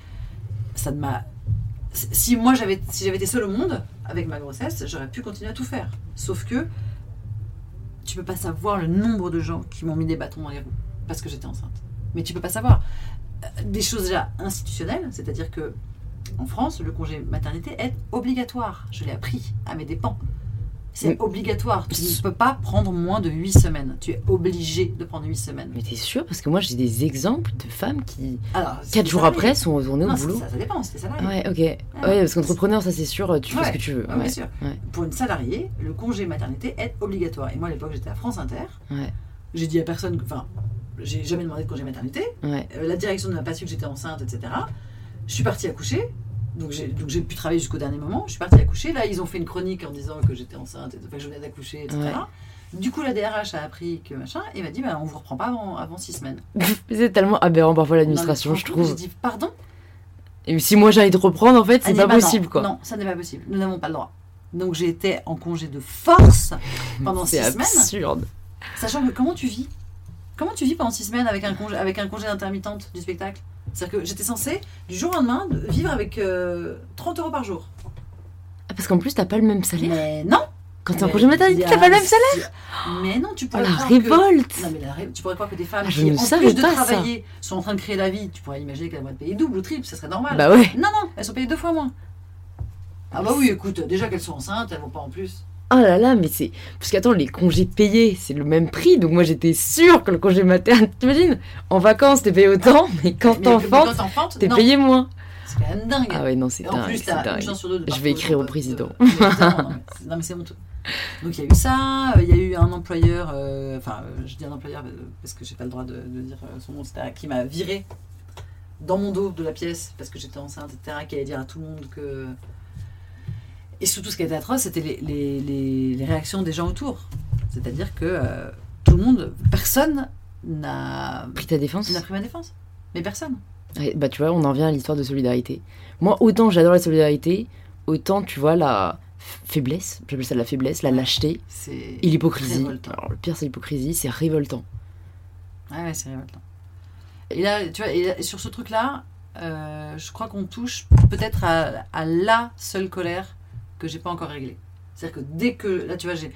Ça ne m'a. Si moi, j'avais si j'avais été seule au monde avec ma grossesse, j'aurais pu continuer à tout faire. Sauf que. Tu peux pas savoir le nombre de gens qui m'ont mis des bâtons dans les roues parce que j'étais enceinte. Mais tu peux pas savoir. Des choses déjà institutionnelles, c'est-à-dire que en France, le congé maternité est obligatoire. Je l'ai appris à mes dépens. C'est Mais- obligatoire. Tu ne peux pas prendre moins de 8 semaines. Tu es obligé de prendre 8 semaines. Mais t'es sûr? Parce que moi, j'ai des exemples de femmes qui, Alors, c'est quatre des jours salariés. après, sont retournées Non, au boulot. ça, ça dépend, c'est des salariés. Ouais, ok. Ouais, parce qu'entrepreneur, ça c'est sûr, tu fais ce que tu veux. Ouais. Bien sûr. Pour une salariée, le congé maternité est obligatoire. Et moi, à l'époque, j'étais à France Inter. J'ai dit à personne, enfin, j'ai jamais demandé de congé maternité. Ouais. Euh, la direction n'a pas su que j'étais enceinte, etc. Je suis partie accoucher. Donc j'ai, donc j'ai pu travailler jusqu'au dernier moment. Je suis partie accoucher. Là, ils ont fait une chronique en disant que j'étais enceinte, que je venais d'accoucher, etc. Ouais. Du coup, la DRH a appris que machin, et m'a dit bah, on vous reprend pas avant, avant six semaines. c'est tellement aberrant parfois l'administration, je trouve. J'ai dit pardon? Et si moi j'allais te reprendre, en fait, c'est Elle pas bah non, possible, quoi. Non, ça n'est pas possible. Nous n'avons pas le droit. Donc j'ai été en congé de force pendant six C'est semaines. absurde. Sachant que comment tu vis? Comment tu vis pendant six semaines avec un congé, avec un congé d'intermittente du spectacle? C'est-à-dire que j'étais censée, du jour au lendemain, de vivre avec euh, 30 euros par jour. Ah, parce qu'en plus, t'as pas le même salaire? Mais non Quand t'es en congé maternité, t'as pas le même salaire? Mais non, tu pourrais la croire que- révolte Non, mais la ré- tu pourrais croire que des femmes Ah, qui, en plus de ça. travailler, sont en train de créer la vie, tu pourrais imaginer qu'elles vont être payées double ou triple, ça serait normal. Bah ouais Non, non, elles sont payées deux fois moins. Ah bah oui, écoute, déjà qu'elles sont enceintes, elles vont pas en plus. Oh là là, mais c'est. Parce qu'attends, les congés payés, c'est le même prix. Donc moi, j'étais sûre que le congé maternité. T'imagines En vacances, t'es payé autant, mais quand t'enfantes, t'es payé moins. C'est quand même dingue. Ah ouais, non, c'est Et en dingue. plus, t'as une dingue. chance sur deux de Je vais écrire au président. non, mais c'est- honteux. Donc il y a eu ça, euh, il y a eu un employeur, euh, enfin euh, je dis un employeur parce que j'ai pas le droit de, de dire son nom, etc., qui m'a viré dans mon dos de la pièce parce que j'étais enceinte, etc., qui allait dire à tout le monde que... Et surtout ce qui était atroce, c'était les, les- les- les réactions des gens autour. C'est-à-dire que euh, tout le monde, personne n'a Pris ta défense n'a pris ma défense. Mais personne. Ouais, Bah tu vois, on en vient à l'histoire de solidarité. Moi, autant j'adore la solidarité, autant tu vois la faiblesse, j'appelle ça la faiblesse, la lâcheté et l'hypocrisie. Alors le pire c'est l'hypocrisie, c'est révoltant. Ouais, ouais, c'est révoltant. Et là, tu vois, et là- et sur ce truc-là, euh, je crois qu'on touche peut-être à, à la seule colère que j'ai pas encore réglée. C'est-à-dire que dès que. Là, tu vois, j'ai.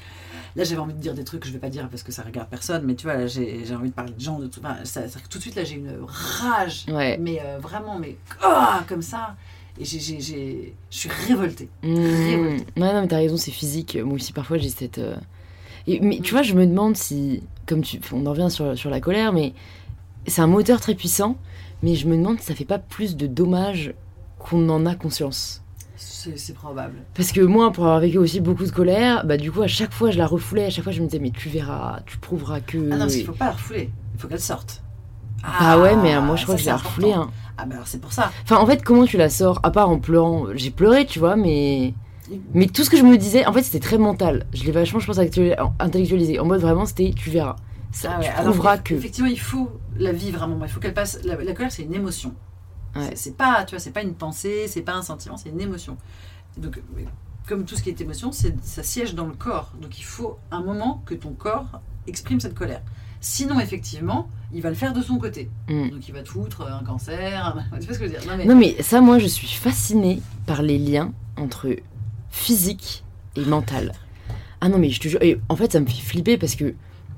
Là, j'avais envie de dire des trucs que je vais pas dire parce que ça regarde personne, mais tu vois, là, j'ai j'ai envie de parler de gens, de tout. Enfin, ça- c'est-à-dire que tout de suite, là, j'ai une rage. Ouais. Mais euh, vraiment, mais. ah, comme ça. Et j'ai- j'ai- j'ai- je suis révoltée. Mmh. Révoltée. Ouais, non, mais t'as raison, c'est physique. Moi aussi, parfois, j'ai cette. euh, et- mais tu vois, je me demande si. Comme tu. On en revient sur, sur la colère, mais. C'est un moteur très puissant, mais je me demande si ça fait pas plus de dommages qu'on en a conscience. C'est probable. Parce que moi, pour avoir vécu aussi beaucoup de colère, bah du coup, à chaque fois, je la refoulais, à chaque fois, je me disais, mais tu verras, tu prouveras que. Ah non, parce qu'il faut pas la refouler. Il faut qu'elle sorte. Ah ouais, mais euh, moi, je crois ça, que je l'ai refoulée. Hein. Ah, bah alors c'est pour ça. Enfin, en fait, comment tu la sors À part en pleurant? J'ai pleuré, tu vois, mais. Mais tout ce que je me disais, en fait, c'était très mental. Je l'ai vachement, je pense, intellectualisé. En mode vraiment, c'était tu verras. Ça, Ah ouais, tu alors prouveras que. Effectivement, il faut la vivre à un moment. Il faut qu'elle passe. La, la colère, c'est une émotion. Ouais. C'est- pas, tu vois, c'est pas une pensée, c'est pas un sentiment, c'est une émotion. Donc, comme tout ce qui est émotion, c'est ça siège dans le corps. Donc, il faut un moment que ton corps exprime cette colère. Sinon, effectivement, il va le faire de son côté. Mm. Donc, il va te foutre un cancer. un- Tu vois ce que je veux dire? Non, mais- Non, mais ça, moi, je suis fascinée par les liens entre physique et mental. Ah non, mais je te jure. Et en fait, ça me fait flipper parce que.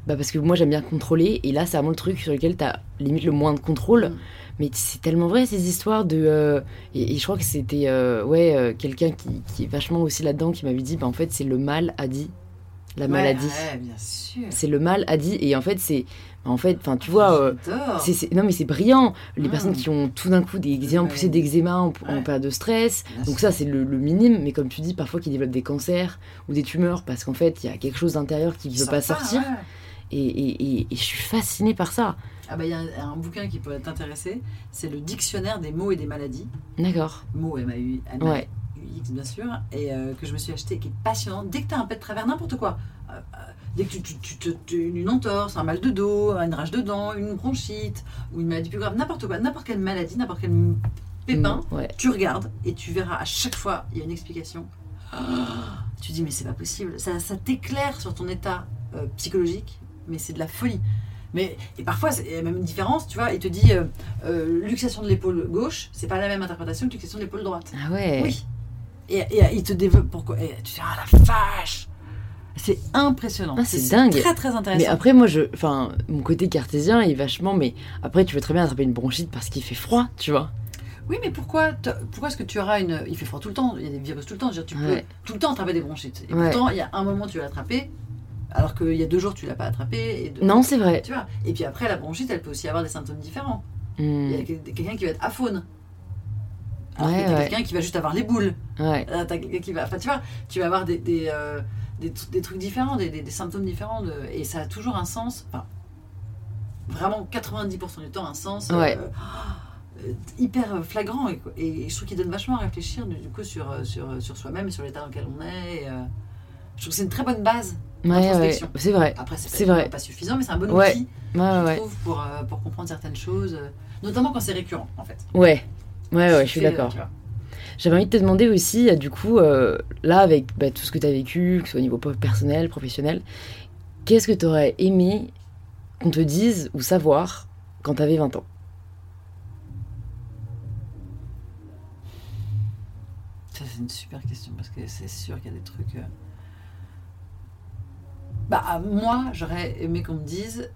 Bah parce que moi j'aime bien contrôler et là c'est vraiment le truc sur lequel t'as limite le moins de contrôle Mm. Mais c'est tellement vrai ces histoires de euh, et, et je crois que c'était euh, ouais euh, quelqu'un qui, qui est vachement aussi là-dedans qui m'avait dit bah en fait c'est le mal a dit la Ouais, maladie Ouais, bien sûr. c'est le mal a dit et en fait c'est en fait enfin tu vois euh, non mais c'est brillant les Mm. personnes qui ont tout d'un coup des Ouais. d'eczéma en, en Ouais. période de stress Bien donc sûr. ça c'est le, le minime mais comme tu dis parfois qui développent des cancers ou des tumeurs parce qu'en fait il y a quelque chose d'intérieur qui ne veut pas sort sortir ouais. et, et, et- et je suis fascinée par ça Ah bah il y a un, un bouquin qui peut t'intéresser, c'est le dictionnaire des mots et des maladies. d'accord Mots M-A-U, Ouais. X bien sûr, et euh, que je me suis acheté, qui est passionnant. Dès que tu as un pet de travers, n'importe quoi, euh, euh, dès que tu, tu, tu, te- tu- une entorse, un mal de dos, une rage de dents, une bronchite, ou une maladie plus grave, n'importe quoi, n'importe quelle maladie, n'importe quel pépin, Mm, ouais tu regardes et tu verras à chaque fois, il y a une explication. Tu dis mais c'est pas possible, ça, ça t'éclaire sur ton état euh, psychologique, mais c'est de la folie. Mais et parfois il y a même une différence, tu vois, il te dit euh, euh, luxation de l'épaule gauche, c'est pas la même interprétation que luxation de l'épaule droite. ah ouais Oui. Et, et il te développe pourquoi. Et tu dis ah la vache. C'est impressionnant. Ah, c'est dingue. Très très intéressant. mais après moi je enfin mon côté cartésien est vachement mais après tu veux très bien attraper une bronchite parce qu'il fait froid tu vois Oui, mais pourquoi, pourquoi est-ce que tu auras une. Il fait froid tout le temps, il y a des virus tout le temps. je veux dire, tu peux tout le temps attraper des bronchites. Et Ouais. pourtant, il y a un moment, tu l'as attrapé, alors qu'il y a deux jours, tu l'as pas attrapé. Et deux- non c'est vrai Tu vois. Et puis après, la bronchite, elle peut aussi avoir des symptômes différents. Mm, Il y a quel- quelqu'un qui va être aphone. Alors Ouais, que ouais. quelqu'un qui va juste avoir les boules. ouais Euh, qui va. Enfin, tu vois, tu vas avoir des, des, euh, des, des trucs différents, des, symptômes différents. De, et ça a toujours un sens. Enfin, vraiment 90% du temps, un sens. Ouais. euh, hyper flagrant et, et je trouve qu'il donne vachement à réfléchir du coup sur, sur, sur soi-même et sur l'état dans lequel on est et, euh, je trouve que c'est une très bonne base ouais c'est vrai. Après c'est, vrai. pas suffisant mais c'est un bon outil je trouve pour, euh, pour comprendre certaines choses euh, notamment quand c'est récurrent en fait. Ouais. Ouais ouais je suis euh, d'accord. J'avais envie de te demander aussi, du coup, euh, là, avec bah, tout ce que tu as vécu, que ce soit au niveau personnel, professionnel, qu'est-ce que tu aurais aimé qu'on te dise ou savoir quand tu avais 20 ans? Ça, c'est une super question parce que c'est sûr qu'il y a des trucs. euh, Bah, moi, j'aurais aimé qu'on me dise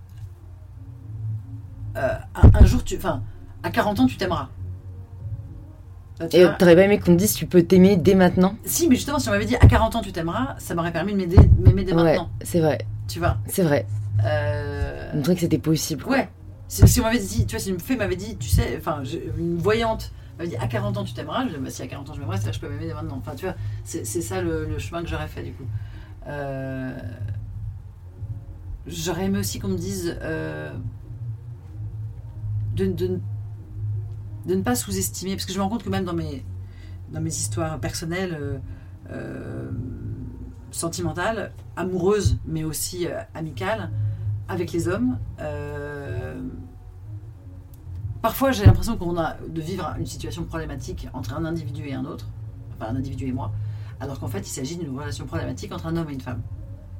euh, un, un jour, tu. Enfin, à 40 ans, tu t'aimeras. Bah, tu Et t'aurais pas aimé qu'on te dise tu peux t'aimer dès maintenant? Si, mais justement, si on m'avait dit à 40 ans, tu t'aimeras, ça m'aurait permis de m'aimer dès Ouais, maintenant. c'est vrai, Tu vois? C'est vrai. Euh, Montrer que c'était possible. quoi. Ouais. Si, si on m'avait dit, tu vois, si une fée m'avait dit, tu sais, enfin, une voyante m'avait dit à 40 ans tu t'aimeras, je disais, bah, si à 40 ans je m'aimerais, je peux m'aimer dès maintenant. Enfin, tu vois, c'est c'est ça le, le chemin que j'aurais fait du coup. Euh, J'aurais aimé aussi qu'on me dise euh, de, de, de ne pas sous-estimer, parce que je me rends compte que même dans mes, dans mes histoires personnelles, euh, euh, sentimentales, amoureuses, mais aussi amicales, avec les hommes, parfois j'ai l'impression qu'on a de vivre une situation problématique entre un individu et un autre, enfin un individu et moi, alors qu'en fait il s'agit d'une relation problématique entre un homme et une femme.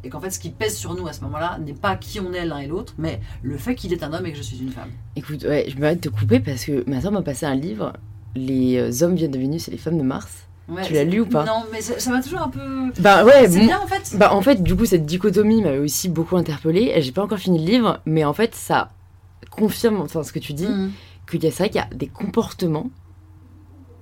Et qu'en fait ce qui pèse sur nous à ce moment-là n'est pas qui on est l'un et l'autre, mais le fait qu'il est un homme et que je suis une femme. Écoute, ouais, je de te couper parce que ma soeur m'a passé un livre, Les euh, hommes viennent de Vénus et les femmes de Mars. Ouais, Tu l'as lu ou pas? Non, mais ça ça m'a toujours un peu. Bah ouais, C'est bon- bien en fait. Bah en fait, du coup, cette dichotomie m'avait aussi beaucoup interpellée. J'ai pas encore fini le livre, mais en fait, ça confirme enfin, ce que tu dis, Mhm. qu'il y a vrai qu'il y a des comportements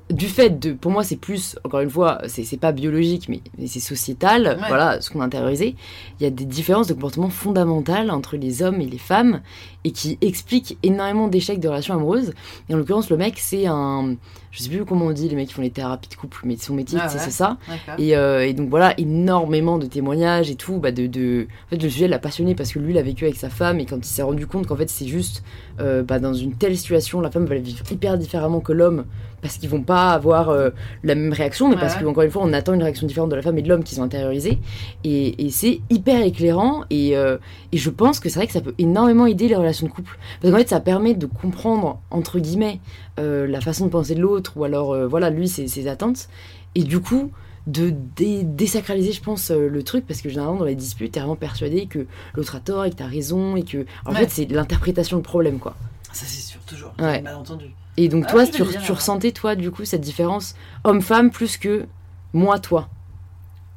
du fait de, pour moi, c'est plus, encore une fois, c'est pas biologique, mais, mais c'est sociétal, Ouais. voilà, ce qu'on a intériorisé. Il y a des différences de comportement fondamentales entre les hommes et les femmes et qui expliquent énormément d'échecs de relations amoureuses. Et en l'occurrence, le mec, c'est un, je sais plus comment on dit, les mecs qui font les thérapies de couple, mais son métier, Ah c'est ouais. c'est ça. Et, euh, et donc voilà, énormément de témoignages et tout. Bah de, de... En fait, le sujet l'a passionné parce que lui l'a vécu avec sa femme et quand il s'est rendu compte qu'en fait c'est juste euh, bah, dans une telle situation, la femme va vivre hyper différemment que l'homme parce qu'ils vont pas avoir euh, la même réaction, mais Ouais, parce qu'encore une fois, on attend une réaction différente de la femme et de l'homme qu'ils ont intériorisé. Et, et c'est hyper éclairant et, et je pense que c'est vrai que ça peut énormément aider les relations de couple. Parce qu'en fait, ça permet de comprendre, entre guillemets, euh, la façon de penser de l'autre ou alors, euh, voilà, lui, ses, ses attentes. Et du coup, de dé- désacraliser, je pense, euh, le truc, parce que généralement, dans les disputes, t'es vraiment persuadé que l'autre a tort et que t'as raison et que. En Ouais. fait, c'est l'interprétation du problème, quoi. Ça c'est sûr, toujours. Ouais. Malentendu. Et donc, Ah, toi, tu, ressentais, toi, du coup, cette différence homme-femme plus que moi, toi?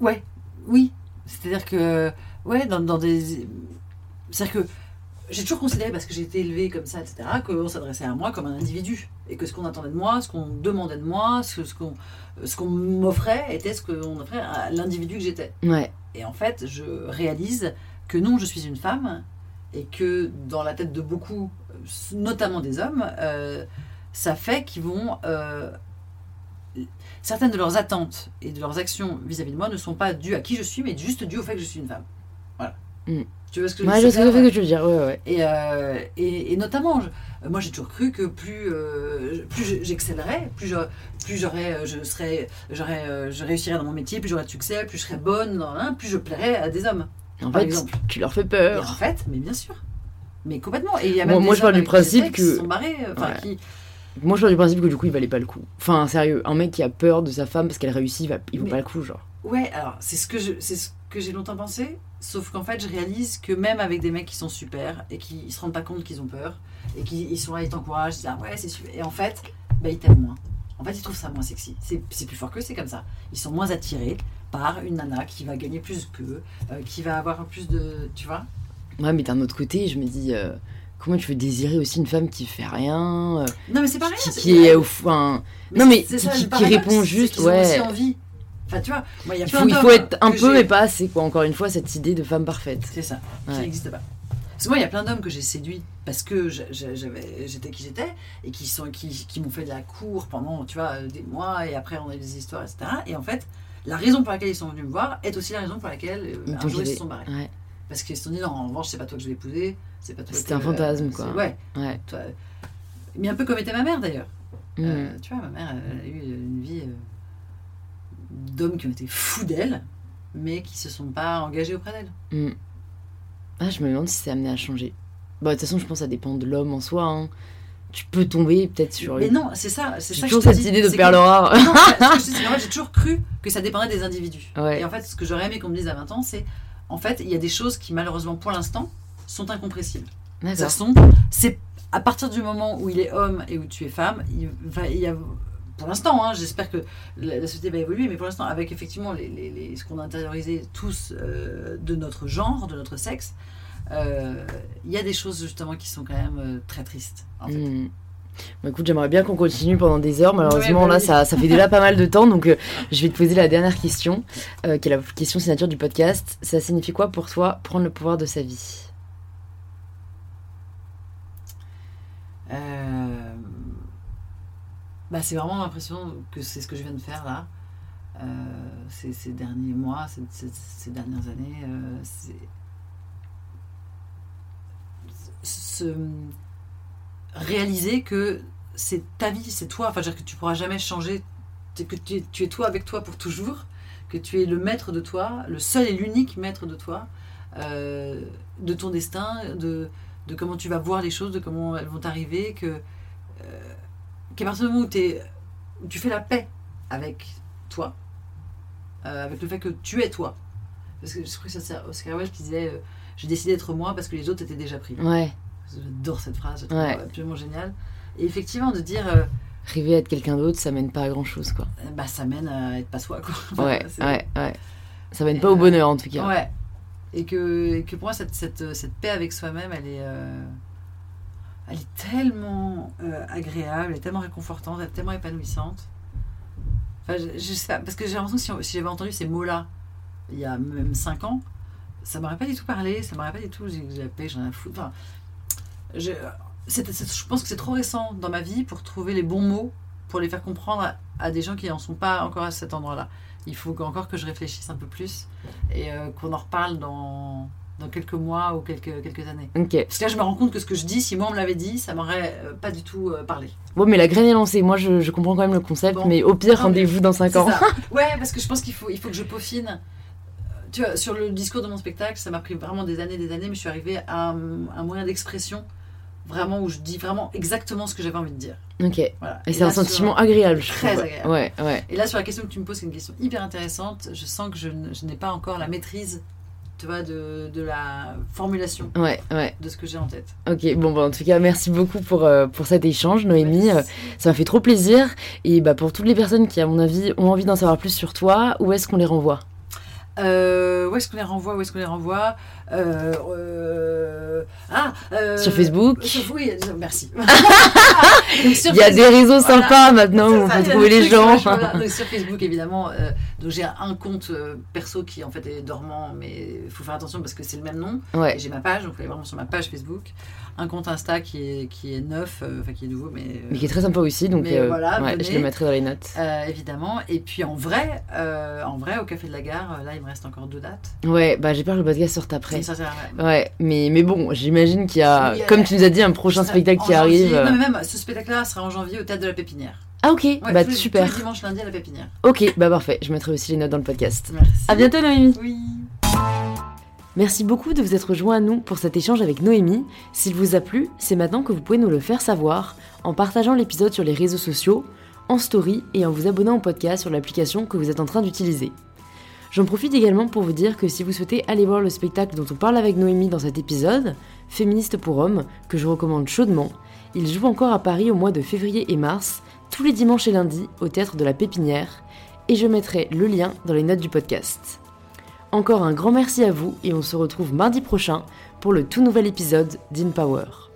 Ouais, oui. C'est-à-dire que, ouais, dans, dans des. C'est-à-dire que j'ai toujours considéré, parce que j'ai été élevée comme ça, etc., qu'on s'adressait à moi comme un individu. Et que ce qu'on attendait de moi, ce qu'on demandait de moi, ce, ce qu'on ce qu'on m'offrait était ce qu'on offrait à l'individu que j'étais. Ouais. Et en fait, je réalise que non, je suis une femme et que dans la tête de beaucoup, notamment des hommes, euh, ça fait qu'ils vont. euh, certaines de leurs attentes et de leurs actions vis-à-vis de moi ne sont pas dues à qui je suis, mais juste dues au fait que je suis une femme. Voilà. Mm. Tu vois ce que Ouais, je je veux dire que tu veux dire. Ouais, ouais. et, euh, et, et notamment, je- moi j'ai toujours cru que plus, euh, plus je- j'excellerais, plus je- plus j'aurais, euh, je serais, j'aurais, je réussirais dans mon métier, plus j'aurais de succès, plus je serais bonne, dans un, plus je plairais à des hommes. En Par fait, exemple. tu leur fais Et en peur. fait, mais bien sûr. Mais complètement. Et il y a Moi- même moi, des je pars hommes du principe qui que- sont barrés, Ouais. qui, Moi, je pars du principe que du coup, il valait pas le coup. Enfin, sérieux, un mec qui a peur de sa femme parce qu'elle réussit, il, va... il vaut Mais- pas le coup, genre. Ouais, alors c'est ce que je, c'est ce que j'ai longtemps pensé, sauf qu'en fait je réalise que même avec des mecs qui sont super et qui ils se rendent pas compte qu'ils ont peur et qui ils sont là, ils t'encouragent, ils disent ah ouais c'est super, et en fait bah ils t'aiment moins. En fait ils trouvent ça moins sexy. C'est, plus fort que c'est comme ça. Ils sont moins attirés par une nana qui va gagner plus qu'eux, euh, qui va avoir plus de, tu vois. Ouais, mais d'un autre côté, je me dis, euh, comment tu veux désirer aussi une femme qui fait rien, euh, Non mais c'est pareil. qui, c'est- qui est au enfin, non, mais qui- ça, qui- répond juste, ont ouais. aussi envie. Enfin tu vois, moi il y a il faut, il faut être un peu et pas assez, quoi. Encore une fois, cette idée de femme parfaite. C'est ça, qui Ouais. n'existe pas. Parce que moi, il y a plein d'hommes que j'ai séduits parce que j'étais qui j'étais et qui, sont, qui, qui m'ont fait de la cour pendant, tu vois, des mois et après on a eu des histoires, etc. Et en fait, la raison pour laquelle ils sont venus me voir est aussi la raison pour laquelle euh, Ils un jour ils se sont barrés. Ouais, Parce qu'ils se sont dit, non, en revanche, c'est pas toi que je vais épouser, c'est pas toi C'était un fantasme, c'est- quoi. Ouais, ouais. toi. Mais un peu comme était ma mère d'ailleurs. Mm. Euh, tu vois, ma mère, elle a eu une vie euh, d'hommes qui ont été fous d'elle, mais qui se sont pas engagés auprès d'elle. Mm. Ah, je me demande si c'est amené à changer. Bah, de toute façon, je pense que ça dépend de l'homme en soi. hein. Tu peux tomber peut-être sur Mais une. non, c'est ça, c'est ça que toujours je te cette idée de perle que- rare. Non, que je fait, j'ai toujours cru que ça dépendait des individus. Ouais. Et en fait, ce que j'aurais aimé qu'on me dise à 20 ans, c'est en fait, il y a des choses qui, malheureusement, pour l'instant, sont incompressibles. Ça D'accord. sont, c'est à partir du moment où il est homme et où tu es femme, il va y avoir, pour l'instant, hein, j'espère que la, la société va évoluer, mais pour l'instant, avec effectivement les, les- les- ce qu'on a intériorisé tous euh, de notre genre, de notre sexe, euh, il y a des choses justement qui sont quand même euh, très tristes. En fait. Hmm. Bon, écoute, j'aimerais bien qu'on continue pendant des heures. Malheureusement, Ouais, bah là, oui. ça, ça fait déjà pas mal de temps. Donc, euh, je vais te poser la dernière question, euh, qui est la question signature du podcast. Ça signifie quoi pour toi prendre le pouvoir de sa vie? Bah, c'est vraiment l'impression que c'est ce que je viens de faire là. Euh, ces, derniers mois, ces, dernières années, euh, c'est se réaliser que c'est ta vie, c'est toi, enfin, dire que tu pourras jamais changer, que tu es, toi avec toi pour toujours, que tu es le maître de toi, le seul et l'unique maître de toi, euh, de ton destin, de, de comment tu vas voir les choses, de comment elles vont t'arriver, que qu'à partir du moment où, où tu fais la paix avec toi, euh, avec le fait que tu es toi. Parce que je crois que c'est Oscar Wilde qui disait euh, J'ai décidé d'être moi parce que les autres étaient déjà pris. Ouais, J'adore cette phrase, je Ouais. absolument géniale. Et effectivement, de dire euh, rêver à être quelqu'un d'autre, ça mène pas à grand chose, quoi. bah, ça mène à être pas soi. Quoi. Enfin, Ouais, ouais, ouais. Ça mène pas au bonheur, en tout cas. Ouais. Et que, et que pour moi, cette, cette, cette paix avec soi-même, elle est, euh, elle est tellement euh, agréable, elle est tellement réconfortante, elle est tellement épanouissante. Enfin, je, sais pas, parce que j'ai l'impression que si, j'avais entendu ces mots-là il y a même 5 ans, ça m'aurait pas du tout parlé, ça m'aurait pas du tout. J'ai la j'en ai à foutre. Enfin, je, je pense que c'est trop récent dans ma vie pour trouver les bons mots pour les faire comprendre à, à des gens qui n'en sont pas encore à cet endroit-là. Il faut encore que je réfléchisse un peu plus et euh, qu'on en reparle dans, dans quelques mois ou quelques, quelques années. Ok. Parce que là, je me rends compte que ce que je dis, si moi on me l'avait dit, ça m'aurait euh, pas du tout euh, parlé. Bon, mais la graine est lancée. Moi, je, je comprends quand même le concept, Bon. mais au pire, rendez-vous dans 5 C'est ans. Ouais, parce que je pense qu'il faut, il faut que je peaufine. Euh, Tu vois, sur le discours de mon spectacle, ça m'a pris vraiment des années, des années, mais je suis arrivée à un, un moyen d'expression vraiment où je dis vraiment exactement ce que j'avais envie de dire. Ok. Et Voilà. c'est un sur- sentiment agréable, je Très trouve. agréable. Ouais, ouais. Et là, sur la question que tu me poses, qui est une question hyper intéressante, je sens que je n'ai pas encore la maîtrise, tu vois, de, de la formulation Ouais, ouais. de ce que j'ai en tête. Ok, bon, bah, en tout cas, merci beaucoup pour, euh, pour cet échange, Noémie. Merci. Euh, ça m'a fait trop plaisir. Et bah, pour toutes les personnes qui, à mon avis, ont envie d'en savoir plus sur toi, où est-ce qu'on les renvoie? Euh, où est-ce qu'on les renvoie Où est-ce qu'on les renvoie? Euh, euh, Ah Sur Facebook sur- Oui, merci. Il y a des réseaux sympas maintenant où on peut il trouver les gens. ouais, voilà. Donc, sur Facebook, évidemment, donc j'ai un compte perso qui en fait est dormant, mais il faut faire attention parce que c'est le même nom. Ouais. J'ai ma page, donc vous allez vraiment sur ma page Facebook. Un compte Insta qui est, qui est neuf, euh, enfin qui est nouveau, mais, Mais qui est très sympa aussi, donc Mais euh, voilà, ouais, venez. je le mettrai dans les notes. euh, évidemment. Et puis en vrai, en vrai, au Café de la Gare, là, il me reste encore deux dates. Ouais, bah j'ai peur que le podcast sorte après. Ça, ça, ouais. Ouais, mais, mais bon, j'imagine qu'il y a, Oui, comme tu nous as dit, un prochain spectacle qui janvier. arrive. Non, mais même ce spectacle-là sera en janvier au Théâtre de la Pépinière. Ah ok, Ouais, bah tous super. Tous les dimanches lundi à la Pépinière. Ok, bah parfait, je mettrai aussi les notes dans le podcast. Merci. À bientôt Noémie Oui. Merci beaucoup de vous être rejoint à nous pour cet échange avec Noémie. S'il vous a plu, c'est maintenant que vous pouvez nous le faire savoir en partageant l'épisode sur les réseaux sociaux, en story et en vous abonnant au podcast sur l'application que vous êtes en train d'utiliser. J'en profite également pour vous dire que si vous souhaitez aller voir le spectacle dont on parle avec Noémie dans cet épisode, Féministe pour hommes, que je recommande chaudement, il joue encore à Paris au mois de février et mars, tous les dimanches et lundis au théâtre de la Pépinière, et je mettrai le lien dans les notes du podcast. Encore un grand merci à vous et on se retrouve mardi prochain pour le tout nouvel épisode d'InPower.